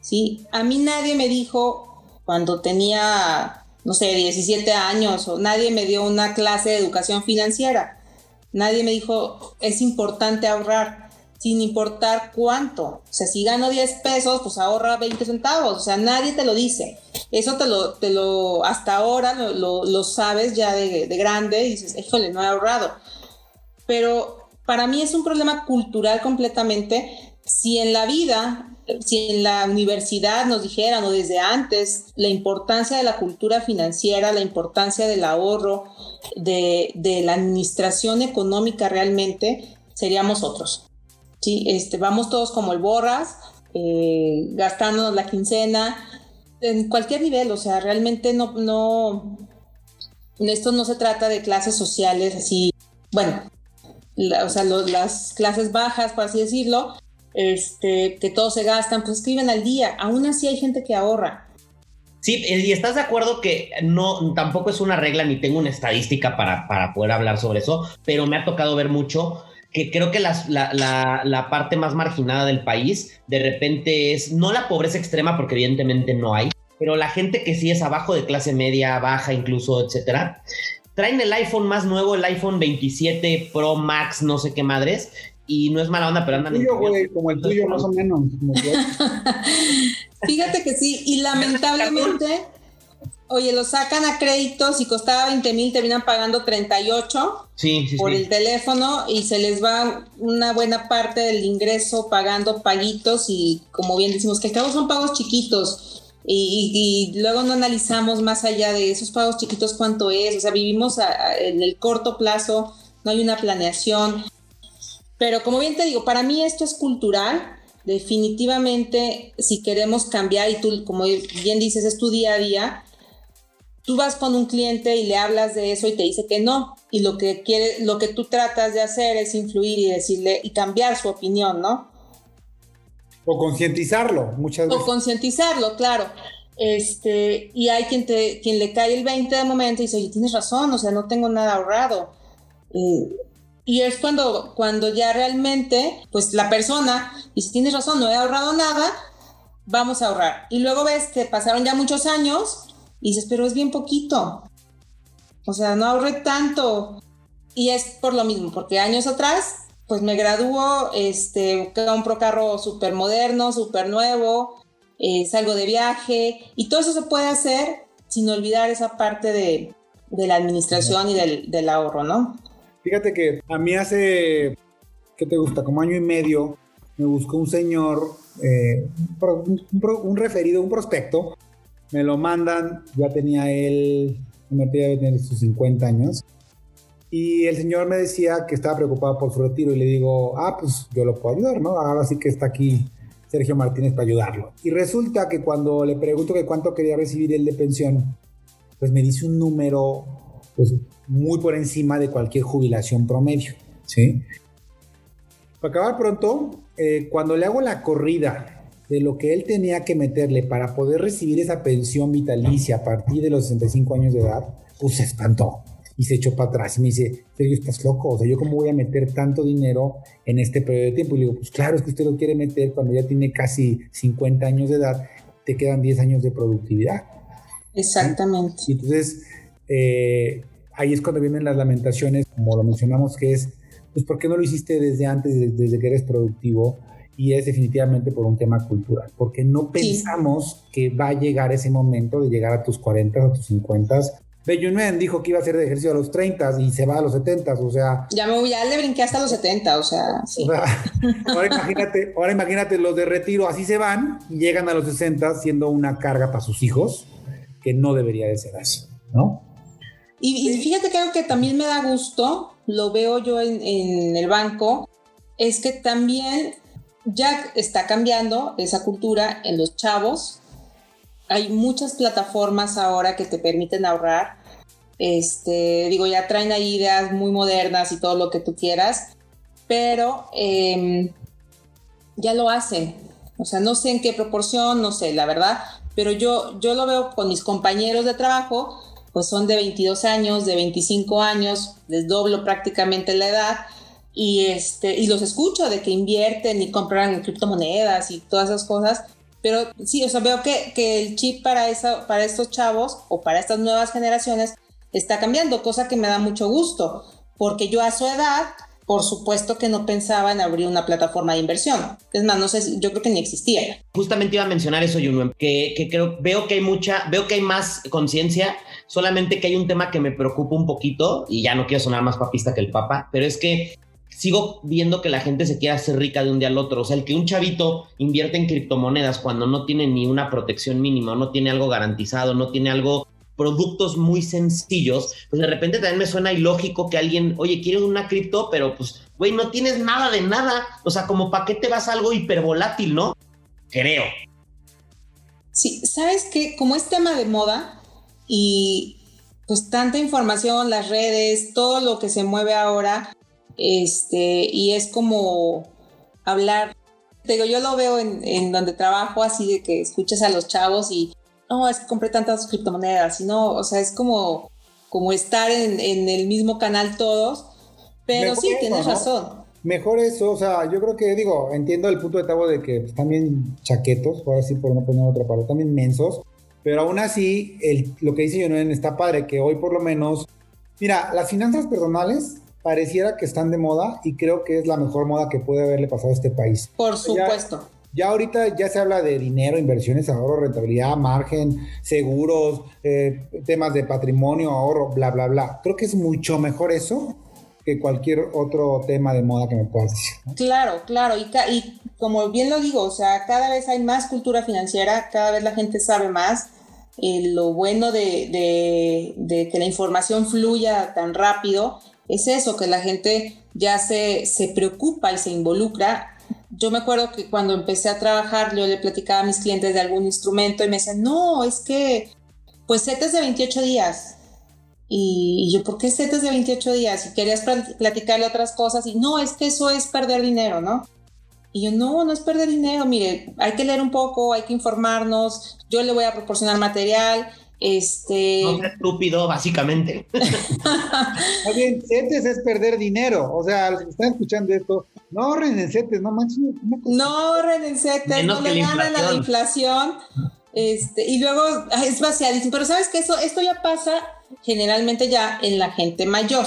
¿sí? A mí nadie me dijo cuando tenía, no sé, 17 años, o nadie me dio una clase de educación financiera. Nadie me dijo, es importante ahorrar, sin importar cuánto. O sea, si gano 10 pesos, pues ahorra 20 centavos. O sea, nadie te lo dice. Eso te lo, te lo hasta ahora lo, sabes ya de, de, grande y dices, híjole, no he ahorrado. Pero para mí es un problema cultural completamente. Si en la vida si en la universidad nos dijeran o desde antes la importancia de la cultura financiera, la importancia del ahorro, de, la administración económica realmente, seríamos otros. ¿Sí? Este, vamos todos como el borras, eh, gastándonos la quincena, en cualquier nivel, o sea, realmente no, no, esto no se trata de clases sociales así, bueno, o sea, las clases bajas, por así decirlo, este, que todos se gastan, pues escriben al día. Aún así hay gente que ahorra. Sí, y estás de acuerdo que no, tampoco es una regla ni tengo una estadística para, para poder hablar sobre eso, pero me ha tocado ver mucho que creo que la, la, la, parte más marginada del país de repente es no la pobreza extrema, porque evidentemente no hay, pero la gente que sí es abajo de clase media, baja incluso, etcétera, traen el iPhone más nuevo, el iPhone 27 Pro Max, no sé qué madres, y no es mala onda, pero andan en como el tuyo más o menos. [laughs] Fíjate que sí, y [laughs] lamentablemente, oye, lo sacan a créditos y costaba 20 mil, terminan pagando 38 sí, sí, por el teléfono y se les va una buena parte del ingreso pagando paguitos y como bien decimos que al son pagos chiquitos. Y, luego no analizamos más allá de esos pagos chiquitos cuánto es, o sea, vivimos en el corto plazo, no hay una planeación. Pero como bien te digo, para mí esto es cultural. Definitivamente, si queremos cambiar, y tú, como bien dices, es tu día a día, tú vas con un cliente y le hablas de eso y te dice que no. Y lo que quiere, lo que tú tratas de hacer es influir y decirle y cambiar su opinión, ¿no? O concientizarlo, muchas veces. O concientizarlo, claro. Este, y hay quien, te, quien le cae el 20 de momento y dice, oye, tienes razón, o sea, no tengo nada ahorrado. Y es cuando, cuando ya realmente, pues la persona y si tienes razón, no he ahorrado nada, vamos a ahorrar. Y luego ves que pasaron ya muchos años y dices, pero es bien poquito. O sea, no ahorré tanto. Y es por lo mismo, porque años atrás, pues me graduó, este, compro carro súper moderno, súper nuevo, eh, salgo de viaje, y todo eso se puede hacer sin olvidar esa parte de, la administración y del, del ahorro, ¿no? Fíjate que a mí hace, ¿qué te gusta? Como año y medio, me buscó un señor, eh, un, referido, un prospecto, me lo mandan, ya tenía él, ya debe tener sus 50 años, y el señor me decía que estaba preocupado por su retiro y le digo, ah, pues yo lo puedo ayudar, ¿no? Ahora sí que está aquí Sergio Martínez para ayudarlo. Y resulta que cuando le pregunto que cuánto quería recibir él de pensión, pues me dice un número, pues muy por encima de cualquier jubilación promedio, ¿sí? Para acabar pronto, eh, cuando le hago la corrida de lo que él tenía que meterle para poder recibir esa pensión vitalicia a partir de los 65 años de edad, pues se espantó. y se echó para atrás y me dice, Sergio, estás loco, o sea, ¿yo cómo voy a meter tanto dinero en este periodo de tiempo? Y le digo, pues claro, es que usted lo quiere meter cuando ya tiene casi 50 años de edad, te quedan 10 años de productividad. Exactamente. Y entonces, eh, ahí es cuando vienen las lamentaciones, como lo mencionamos, que es, pues, ¿por qué no lo hiciste desde antes, desde, que eres productivo? Y es definitivamente por un tema cultural, porque no pensamos que va a llegar ese momento de llegar a tus 40, a tus 50. Bellunmen dijo que iba a hacer ejercicio a los 30 y se va a los 70, o sea... Ya, me, ya le brinqué hasta los 70, o sea, sí. ahora, imagínate, ahora imagínate los de retiro, así se van y llegan a los 60 siendo una carga para sus hijos, que no debería de ser así, ¿no? Y, fíjate que algo que también me da gusto, lo veo yo en, el banco, es que también ya está cambiando esa cultura en los chavos. Hay muchas plataformas ahora que te permiten ahorrar. Este, digo, ya traen ahí ideas muy modernas y todo lo que tú quieras, pero em, ya lo hacen. O sea, no sé en qué proporción, no sé, la verdad, pero yo, yo lo veo con mis compañeros de trabajo pues son de 22 años, de 25 años, les doblo prácticamente la edad y, este, y los escucho de que invierten y compran criptomonedas y todas esas cosas. Pero sí, o sea, veo que, que el chip para, esa, para estos chavos o para estas nuevas generaciones está cambiando, cosa que me da mucho gusto, porque yo a su edad por supuesto que no pensaba en abrir una plataforma de inversión. Es más, no sé, yo creo que ni existía. Justamente iba a mencionar eso, Junuen, que, que creo, veo que hay mucha, veo que hay más conciencia, solamente que hay un tema que me preocupa un poquito, y ya no quiero sonar más papista que el papa, pero es que sigo viendo que la gente se quiere hacer rica de un día al otro. O sea, el que un chavito invierte en criptomonedas cuando no tiene ni una protección mínima, no tiene algo garantizado, no tiene algo productos muy sencillos, pues de repente también me suena ilógico que alguien, oye, quiere una cripto, pero pues, güey, no tienes nada de nada. O sea, como para qué te vas a algo hipervolátil, ¿no? Creo. Sí, sabes que como es tema de moda y pues tanta información, las redes, todo lo que se mueve ahora, este, y es como hablar, te digo, yo lo veo en, en donde trabajo así de que escuchas a los chavos y no, es que compré tantas criptomonedas, sino, o sea, es como, como estar en, el mismo canal todos, pero sí, tienes razón. Mejor eso, o sea, yo creo que, digo, entiendo el punto de tabo de que están bien chaquetos, ahora sí por no poner otra palabra, también mensos, pero aún así, el, lo que dice Jonen está padre, que hoy por lo menos, mira, las finanzas personales pareciera que están de moda y creo que es la mejor moda que puede haberle pasado a este país. Por supuesto. Ya ahorita ya se habla de dinero, inversiones, ahorro, rentabilidad, margen, seguros, eh, temas de patrimonio, ahorro, bla, bla, bla. Creo que es mucho mejor eso que cualquier otro tema de moda que me puedas decir. Claro, claro. Y, y como bien lo digo, o sea, cada vez hay más cultura financiera, cada vez la gente sabe más. Eh, lo bueno de, de, de, que la información fluya tan rápido es eso, que la gente ya se, se preocupa y se involucra yo me acuerdo que cuando empecé a trabajar, yo le platicaba a mis clientes de algún instrumento y me decían, no, es que, pues setes de 28 días. Y, yo, ¿por qué setes de 28 días? Y querías platicarle otras cosas y no, es que eso es perder dinero, ¿no? Y yo, no, no es perder dinero, mire, hay que leer un poco, hay que informarnos, yo le voy a proporcionar material, este... No estúpido, básicamente. [laughs] Bien, CETES es perder dinero. O sea, los que están escuchando esto, no ahorren en CETES, no manches. No ahorren en CETES, no le ganan a la inflación. Este, y luego es vaciadísimo. Pero sabes que eso, esto ya pasa generalmente ya en la gente mayor.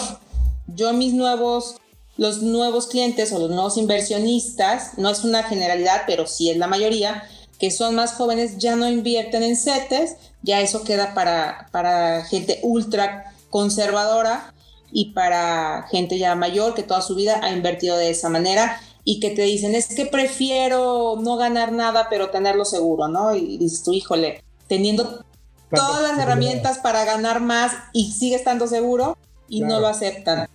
Yo mis nuevos, los nuevos clientes o los nuevos inversionistas, no es una generalidad, pero sí es la mayoría, que son más jóvenes, ya no invierten en CETES, ya eso queda para, para gente ultra conservadora y para gente ya mayor que toda su vida ha invertido de esa manera y que te dicen, es que prefiero no ganar nada, pero tenerlo seguro, ¿no? Y dices tú, híjole, teniendo todas las herramientas para ganar más y sigue estando seguro y no lo aceptan.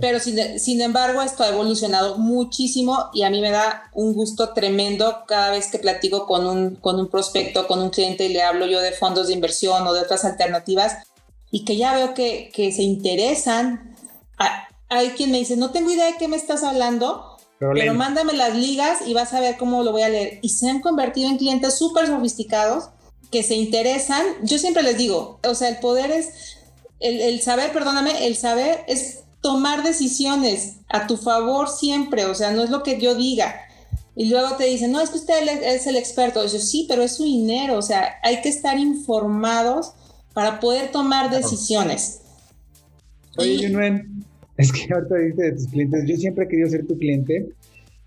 Pero sin, embargo, esto ha evolucionado muchísimo y a mí me da un gusto tremendo cada vez que platico con un, con un prospecto, con un cliente y le hablo yo de fondos de inversión o de otras alternativas y que ya veo que, que se interesan. Hay quien me dice, no tengo idea de qué me estás hablando, pero, pero mándame las ligas y vas a ver cómo lo voy a leer. Y se han convertido en clientes súper sofisticados que se interesan. Yo siempre les digo, o sea, el poder es el, saber, perdóname, el saber es tomar decisiones a tu favor siempre, o sea, no es lo que yo diga. Y luego te dicen, no, es que usted es el experto. yo, sí, pero es su dinero, o sea, hay que estar informados para poder tomar decisiones. Oye, Yunuen, es que ahorita dices de tus clientes, yo siempre he querido ser tu cliente.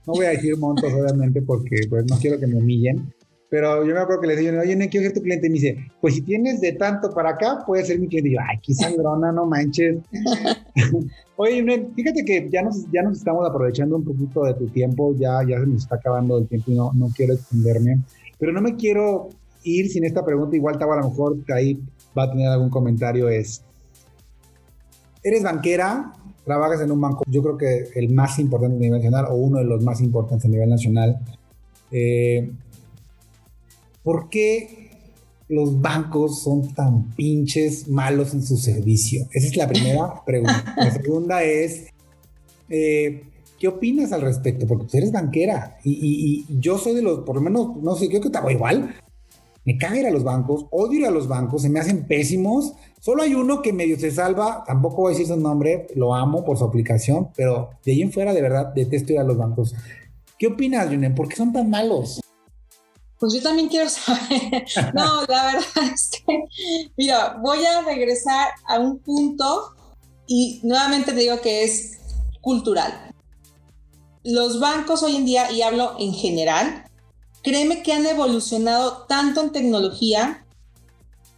No voy a decir montos, [laughs] obviamente, porque pues no quiero que me humillen. Pero yo me acuerdo que le dije, oye, no quiero ser tu cliente. Y me dice, pues si tienes de tanto para acá, puedes ser mi cliente. Y yo, ay, qué [laughs] sangrona, no manches. [laughs] oye, fíjate que ya nos, ya nos estamos aprovechando un poquito de tu tiempo. Ya, ya se nos está acabando el tiempo y no, no quiero extenderme. Pero no me quiero ir sin esta pregunta. Igual, Tavo, a lo mejor ahí va a tener algún comentario. Es, ¿eres banquera? trabajas en un banco, yo creo que el más importante a nivel nacional o uno de los más importantes a nivel nacional. Eh, ¿Por qué los bancos son tan pinches malos en su servicio? Esa es la primera [laughs] pregunta. La segunda es, eh, ¿qué opinas al respecto? Porque tú eres banquera y, yo soy de los, por lo menos, no sé, creo que te hago igual. Me cago ir a los bancos, odio ir a los bancos, se me hacen pésimos Solo hay uno que medio se salva, tampoco voy a decir su nombre, lo amo por su aplicación, pero de ahí en fuera de verdad detesto ir a los bancos. ¿Qué opinas, Junen? ¿Por qué son tan malos? Pues yo también quiero saber. [laughs] No, la verdad [laughs] es que, mira, voy a regresar a un punto y nuevamente te digo que es cultural. Los bancos hoy en día, y hablo en general, créeme que han evolucionado tanto en tecnología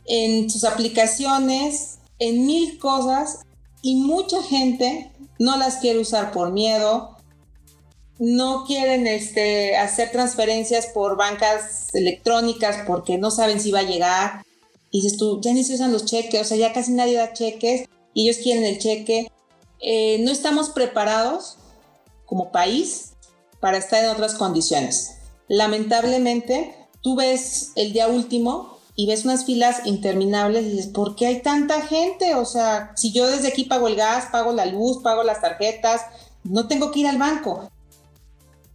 en sus aplicaciones, en mil cosas y mucha gente no las quiere usar por miedo, no quieren este, hacer transferencias por bancas electrónicas porque no saben si va a llegar. Y dices tú, ya ni se usan los cheques, o sea, ya casi nadie da cheques y ellos quieren el cheque. Eh, no estamos preparados como país para estar en otras condiciones. Lamentablemente, tú ves el día último y ves unas filas interminables y dices, ¿por qué hay tanta gente? O sea, si yo desde aquí pago el gas, pago la luz, pago las tarjetas, no tengo que ir al banco.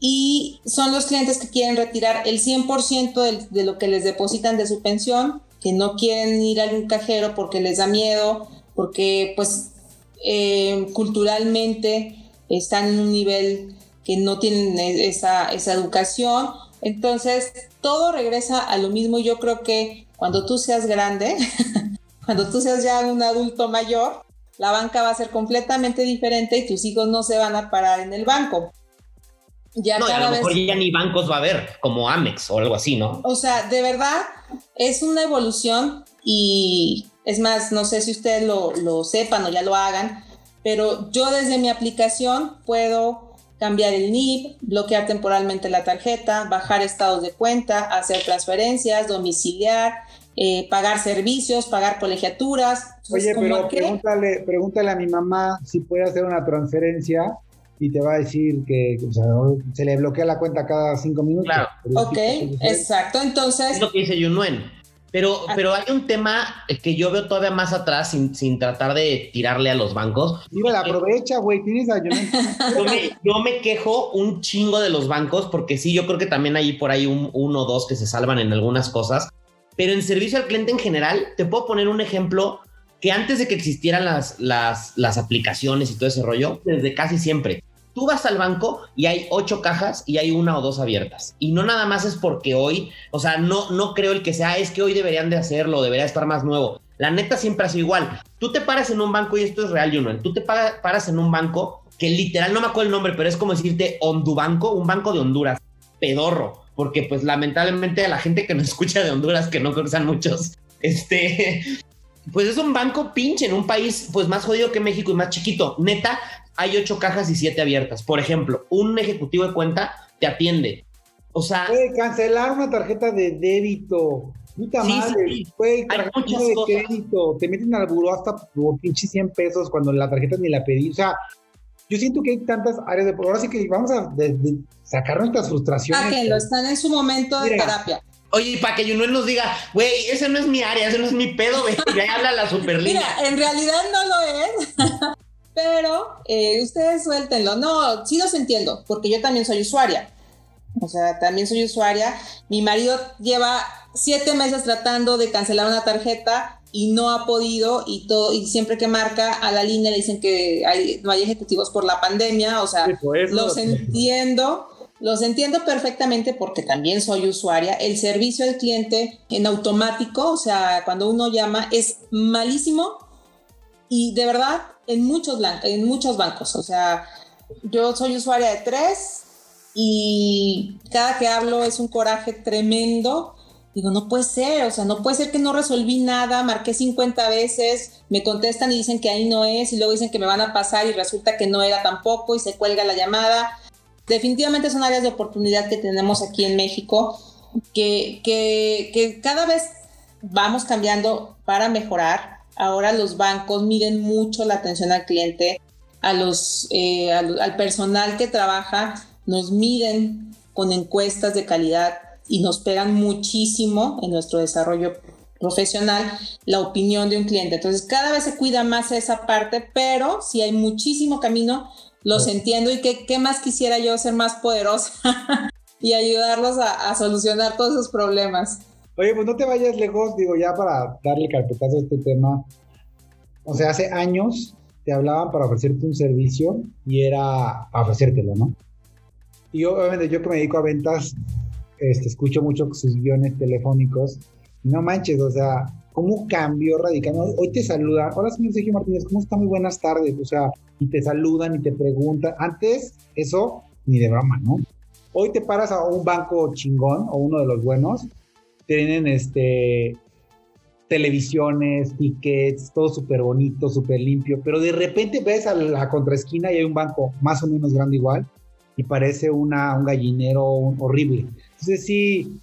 Y son los clientes que quieren retirar el 100% de, lo que les depositan de su pensión, que no quieren ir a algún cajero porque les da miedo, porque pues eh, culturalmente están en un nivel que no tienen e, esa, esa educación. Entonces, todo regresa a lo mismo. Yo creo que cuando tú seas grande, [laughs] cuando tú seas ya un adulto mayor, la banca va a ser completamente diferente y tus hijos no se van a parar en el banco. Ya no, a lo mejor ya ni bancos va a haber, como Amex o algo así, ¿no? O sea, de verdad es una evolución y es más, no sé si ustedes lo, lo sepan o ya lo hagan, pero yo desde mi aplicación puedo cambiar el NIP, bloquear temporalmente la tarjeta, bajar estados de cuenta, hacer transferencias, domiciliar, eh, pagar servicios, pagar colegiaturas. Oye, pero pregúntale, pregúntale a mi mamá si puede hacer una transferencia y te va a decir que se le bloquea la cuenta cada cinco minutos. Claro. Ok, exacto. Entonces. Es lo que dice Yunuen. Pero, ah. pero hay un tema que yo veo todavía más atrás sin, sin tratar de tirarle a los bancos. Mira, aprovecha, güey, tienes a [laughs] yo, me, yo me quejo un chingo de los bancos porque sí, yo creo que también hay por ahí un, uno o dos que se salvan en algunas cosas. Pero en servicio al cliente en general, te puedo poner un ejemplo que antes de que existieran las, las, las aplicaciones y todo ese rollo, desde casi siempre, tú vas al banco y hay ocho cajas y hay una o dos abiertas. Y no nada más es porque hoy, o sea, no, no creo el que sea, es que hoy deberían de hacerlo, debería estar más nuevo. La neta siempre ha sido igual. Tú te paras en un banco, y esto es real, Juno, tú te paras en un banco que literal, no me acuerdo el nombre, pero es como decirte Hondubanco, un banco de Honduras, pedorro porque pues lamentablemente a la gente que nos [laughs] escucha de Honduras, que no creo que sean muchos, este, [laughs] pues es un banco pinche en un país pues más jodido que México y más chiquito. Neta, hay ocho cajas y siete abiertas. Por ejemplo, un ejecutivo de cuenta te atiende. O sea... Puede cancelar una tarjeta de débito. Puta madre, puede tarjeta de crédito. Te meten al buró hasta por pinche 100 pesos cuando la tarjeta ni la pedí. O sea, yo siento que hay tantas áreas de... Ahora sí que vamos a sacar nuestras frustraciones. Ah, que lo están en su momento de terapia. Oye, para que Junuel nos diga, güey, ese no es mi área, ese no es mi pedo, güey, ya habla la superlínea. Mira, en realidad no lo es, pero eh, ustedes suéltenlo. No, sí los entiendo, porque yo también soy usuaria. O sea, también soy usuaria. Mi marido lleva siete meses tratando de cancelar una tarjeta y no ha podido y todo y siempre que marca a la línea le dicen que no hay ejecutivos por la pandemia, o sea, los entiendo, los entiendo perfectamente porque también soy usuaria. El servicio al cliente en automático, o sea, cuando uno llama es malísimo y de verdad en muchos en muchos bancos, o sea, yo soy usuaria de tres y cada que hablo es un coraje tremendo Digo, no puede ser, o sea, no puede ser que no resolví nada, marqué 50 veces, me contestan y dicen que ahí no es, y luego dicen que me van a pasar y resulta que no era tampoco y se cuelga la llamada. Definitivamente son áreas de oportunidad que tenemos aquí en México, que, que, cada vez vamos cambiando para mejorar. Ahora los bancos miden mucho la atención al cliente, a los, eh, al personal que trabaja, nos miden con encuestas de calidad y nos pegan muchísimo en nuestro desarrollo profesional la opinión de un cliente. Entonces, cada vez se cuida más esa parte, pero si hay muchísimo camino, los entiendo y que, qué más quisiera yo ser más poderosa [laughs] y ayudarlos a, solucionar todos esos problemas. Oye, pues no te vayas lejos, digo, ya para darle carpetazo a este tema. O sea, hace años te hablaban para ofrecerte un servicio y era para ofrecértelo, ¿no? Y obviamente yo que me dedico a ventas, este, escucho mucho sus guiones telefónicos. no manches, o sea, ¿cómo cambió radicalmente? Hoy te saludan, hola señor Sergio Martínez, ¿cómo está? Muy buenas tardes, o sea, y te saludan y te preguntan. Antes, eso, ni de broma, ¿no? Hoy te paras a un banco chingón o uno de los buenos, tienen este televisiones, tickets, todo súper bonito, súper limpio, pero de repente ves a la contraesquina y hay un banco más o menos grande igual y parece una, un gallinero horrible. Entonces sí,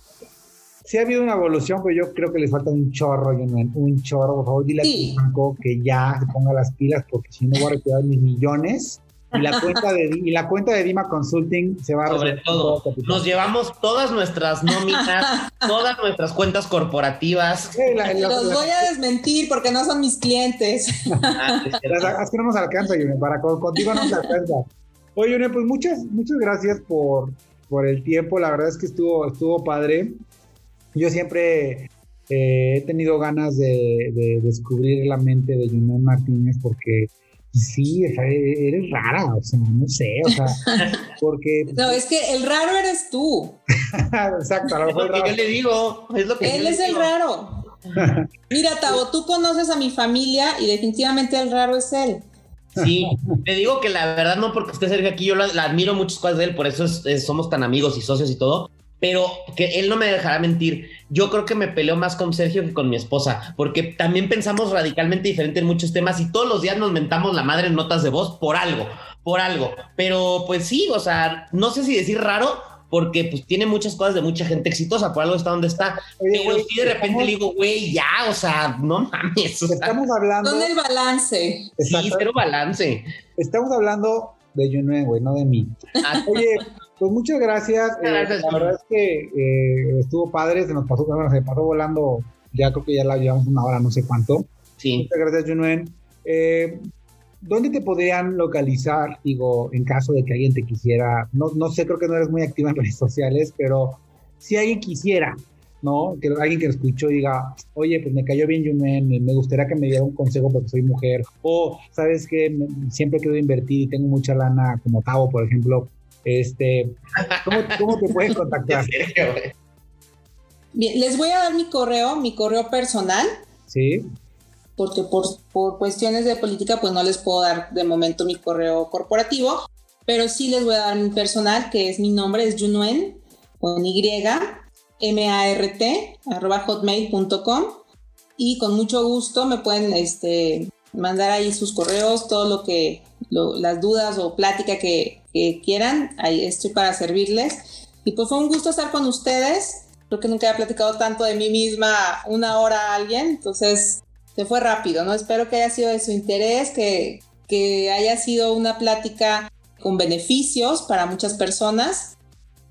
sí ha habido una evolución, pero yo creo que les falta un chorro, un chorro. Por favor, dile a tu banco que ya se ponga las pilas, porque si no voy a retirar mis millones. Y la cuenta de, y la cuenta de Dima Consulting se va a Sobre todo, nos llevamos todas nuestras nóminas, [laughs] todas nuestras cuentas corporativas. Los voy a desmentir porque no son mis clientes. Ah, es, que no nos alcanza, Yune, para contigo no se alcanza. Oye, Yune, pues muchas, muchas gracias por, por el tiempo. La verdad es que estuvo, estuvo padre. Yo siempre eh, he tenido ganas de, descubrir la mente de Junel Martínez porque sí, eres rara, o sea, no sé, o sea, [laughs] porque... No, es que el raro eres tú. [laughs] Exacto, a lo mejor... Es lo que yo le digo, es lo que Él es el raro. [laughs] Mira, Tavo, tú conoces a mi familia y definitivamente el raro es él. Sí, te digo que la verdad no porque esté cerca aquí, yo la, admiro muchas cosas de él, por eso somos tan amigos y socios y todo, pero que él no me dejará mentir. Yo creo que me peleo más con Sergio que con mi esposa, porque también pensamos radicalmente diferente en muchos temas y todos los días nos mentamos la madre en notas de voz por algo, por algo. Pero pues sí, o sea, no sé si decir raro, porque pues tiene muchas cosas de mucha gente exitosa, por algo está donde está. pero si de repente le digo, güey, ya, o sea, no mames. estamos hablando. ¿Dónde el balance? Sí, pero balance. Estamos hablando de Junuen, güey, no de mí. Oye, pues muchas gracias. Eh, la verdad es que eh, estuvo padre, se nos pasó, bueno, se pasó volando, ya creo que ya la llevamos una hora, no sé cuánto. Sí. Muchas gracias, Junuen. Eh, ¿Dónde te podrían localizar, digo, en caso de que alguien te quisiera? No, no sé, creo que no eres muy activa en [laughs] redes sociales, pero si alguien quisiera, ¿no? Que alguien que lo escuchó diga, oye, pues me cayó bien Yumen, me gustaría que me diera un consejo porque soy mujer, o sabes que siempre quiero invertir y tengo mucha lana, como Tavo, por ejemplo, este, ¿cómo, cómo te pueden contactar? [laughs] Bien, les voy a dar mi correo, mi correo personal. Sí porque por, por cuestiones de política pues no les puedo dar de momento mi correo corporativo, pero sí les voy a dar mi personal, que es mi nombre, es Junuen, con Y, M-A-R-T, arroba hotmail.com, y con mucho gusto me pueden este, mandar ahí sus correos, todo lo que, las dudas o plática que, quieran, ahí estoy para servirles. Y pues fue un gusto estar con ustedes. Creo que nunca he platicado tanto de mí misma una hora a alguien, entonces se fue rápido, ¿no? Espero que haya sido de su interés, que, que haya sido una plática con beneficios para muchas personas.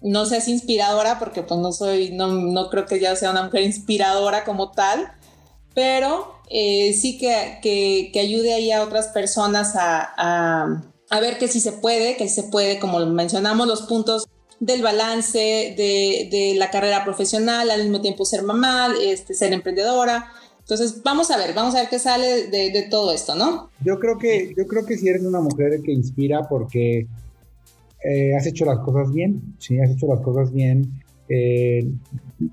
No seas inspiradora porque pues no soy, no, no creo que ya sea una mujer inspiradora como tal, pero eh, sí que, que, que, ayude ahí a otras personas a, a, a, ver que sí se puede, que se puede, como mencionamos, los puntos del balance de, de la carrera profesional, al mismo tiempo ser mamá, este, ser emprendedora, Entonces, vamos a ver, vamos a ver qué sale de, todo esto, ¿no? Yo creo que, yo creo que si eres una mujer que inspira porque eh, has hecho las cosas bien, sí, has hecho las cosas bien. Eh,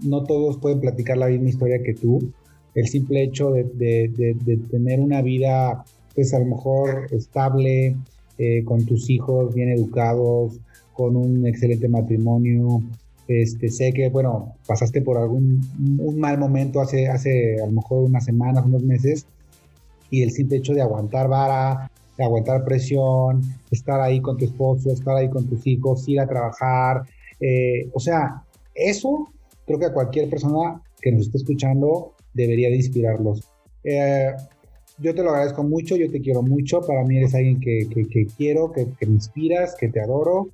no todos pueden platicar la misma historia que tú. El simple hecho de, tener una vida, pues a lo mejor estable, eh, con tus hijos bien educados, con un excelente matrimonio. Este, sé que, bueno, pasaste por algún un mal momento hace, hace a lo mejor unas semanas, unos meses, y el simple hecho de aguantar vara, de aguantar presión, estar ahí con tu esposo, estar ahí con tus hijos, ir a trabajar, eh, o sea, eso creo que a cualquier persona que nos esté escuchando debería de inspirarlos. Eh, yo te lo agradezco mucho, yo te quiero mucho, para mí eres alguien que, quiero, que, me inspiras, que te adoro.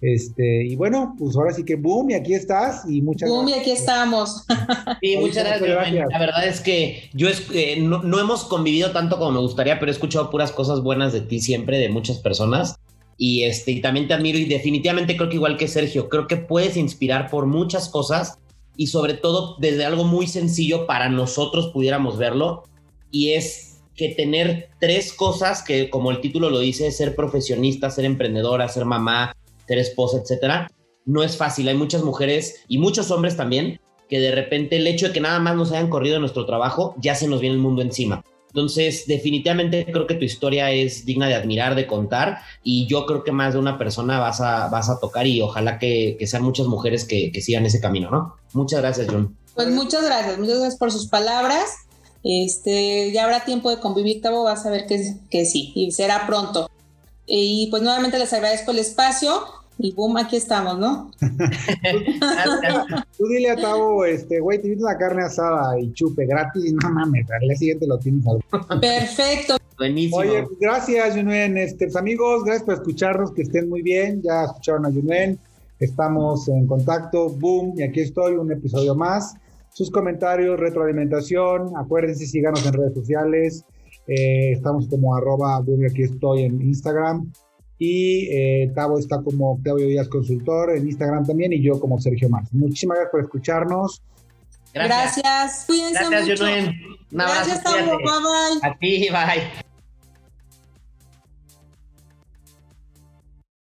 Este, y bueno, pues ahora sí que boom, y aquí estás, y muchas boom, y aquí estamos. [laughs] Sí, muchas gracias. La verdad es que yo eh, no, hemos convivido tanto como me gustaría, pero he escuchado puras cosas buenas de ti siempre, de muchas personas. Y, este, y también te admiro y definitivamente creo que igual que Sergio, creo que puedes inspirar por muchas cosas y sobre todo desde algo muy sencillo para nosotros pudiéramos verlo y es que tener tres cosas que, como el título lo dice, ser profesionista, ser emprendedora, ser mamá, ser esposa, etcétera, no es fácil. Hay muchas mujeres y muchos hombres también que de repente el hecho de que nada más nos hayan corrido nuestro trabajo ya se nos viene el mundo encima. Entonces, definitivamente creo que tu historia es digna de admirar, de contar, y yo creo que más de una persona vas a, vas a tocar y ojalá que, sean muchas mujeres que, que, sigan ese camino, ¿no? Muchas gracias, John. Pues muchas gracias, muchas gracias por sus palabras este, ya habrá tiempo de convivir, Tabo, vas a ver que, que sí, y será pronto. Y pues nuevamente les agradezco el espacio y boom, aquí estamos, ¿no? [laughs] Tú dile a Tavo, este, güey, te invito una carne asada y chupe gratis, no mames, al día siguiente lo tienes al... [laughs] Perfecto. Buenísimo. Oye, pues, gracias, Junuen. Este, pues, amigos, gracias por escucharnos, que estén muy bien. Ya escucharon a Junuen. Estamos en contacto, boom, y aquí estoy, un episodio más sus comentarios, retroalimentación. Acuérdense, síganos en redes sociales. Eh, estamos como arroba, aquí estoy en Instagram. Y eh, Tavo está como Octavio Díaz Consultor en Instagram también y yo como Sergio Más. Muchísimas gracias por escucharnos. Gracias. Cuídense gracias, mucho. Gracias, Tavo. Bye bye. A ti, bye.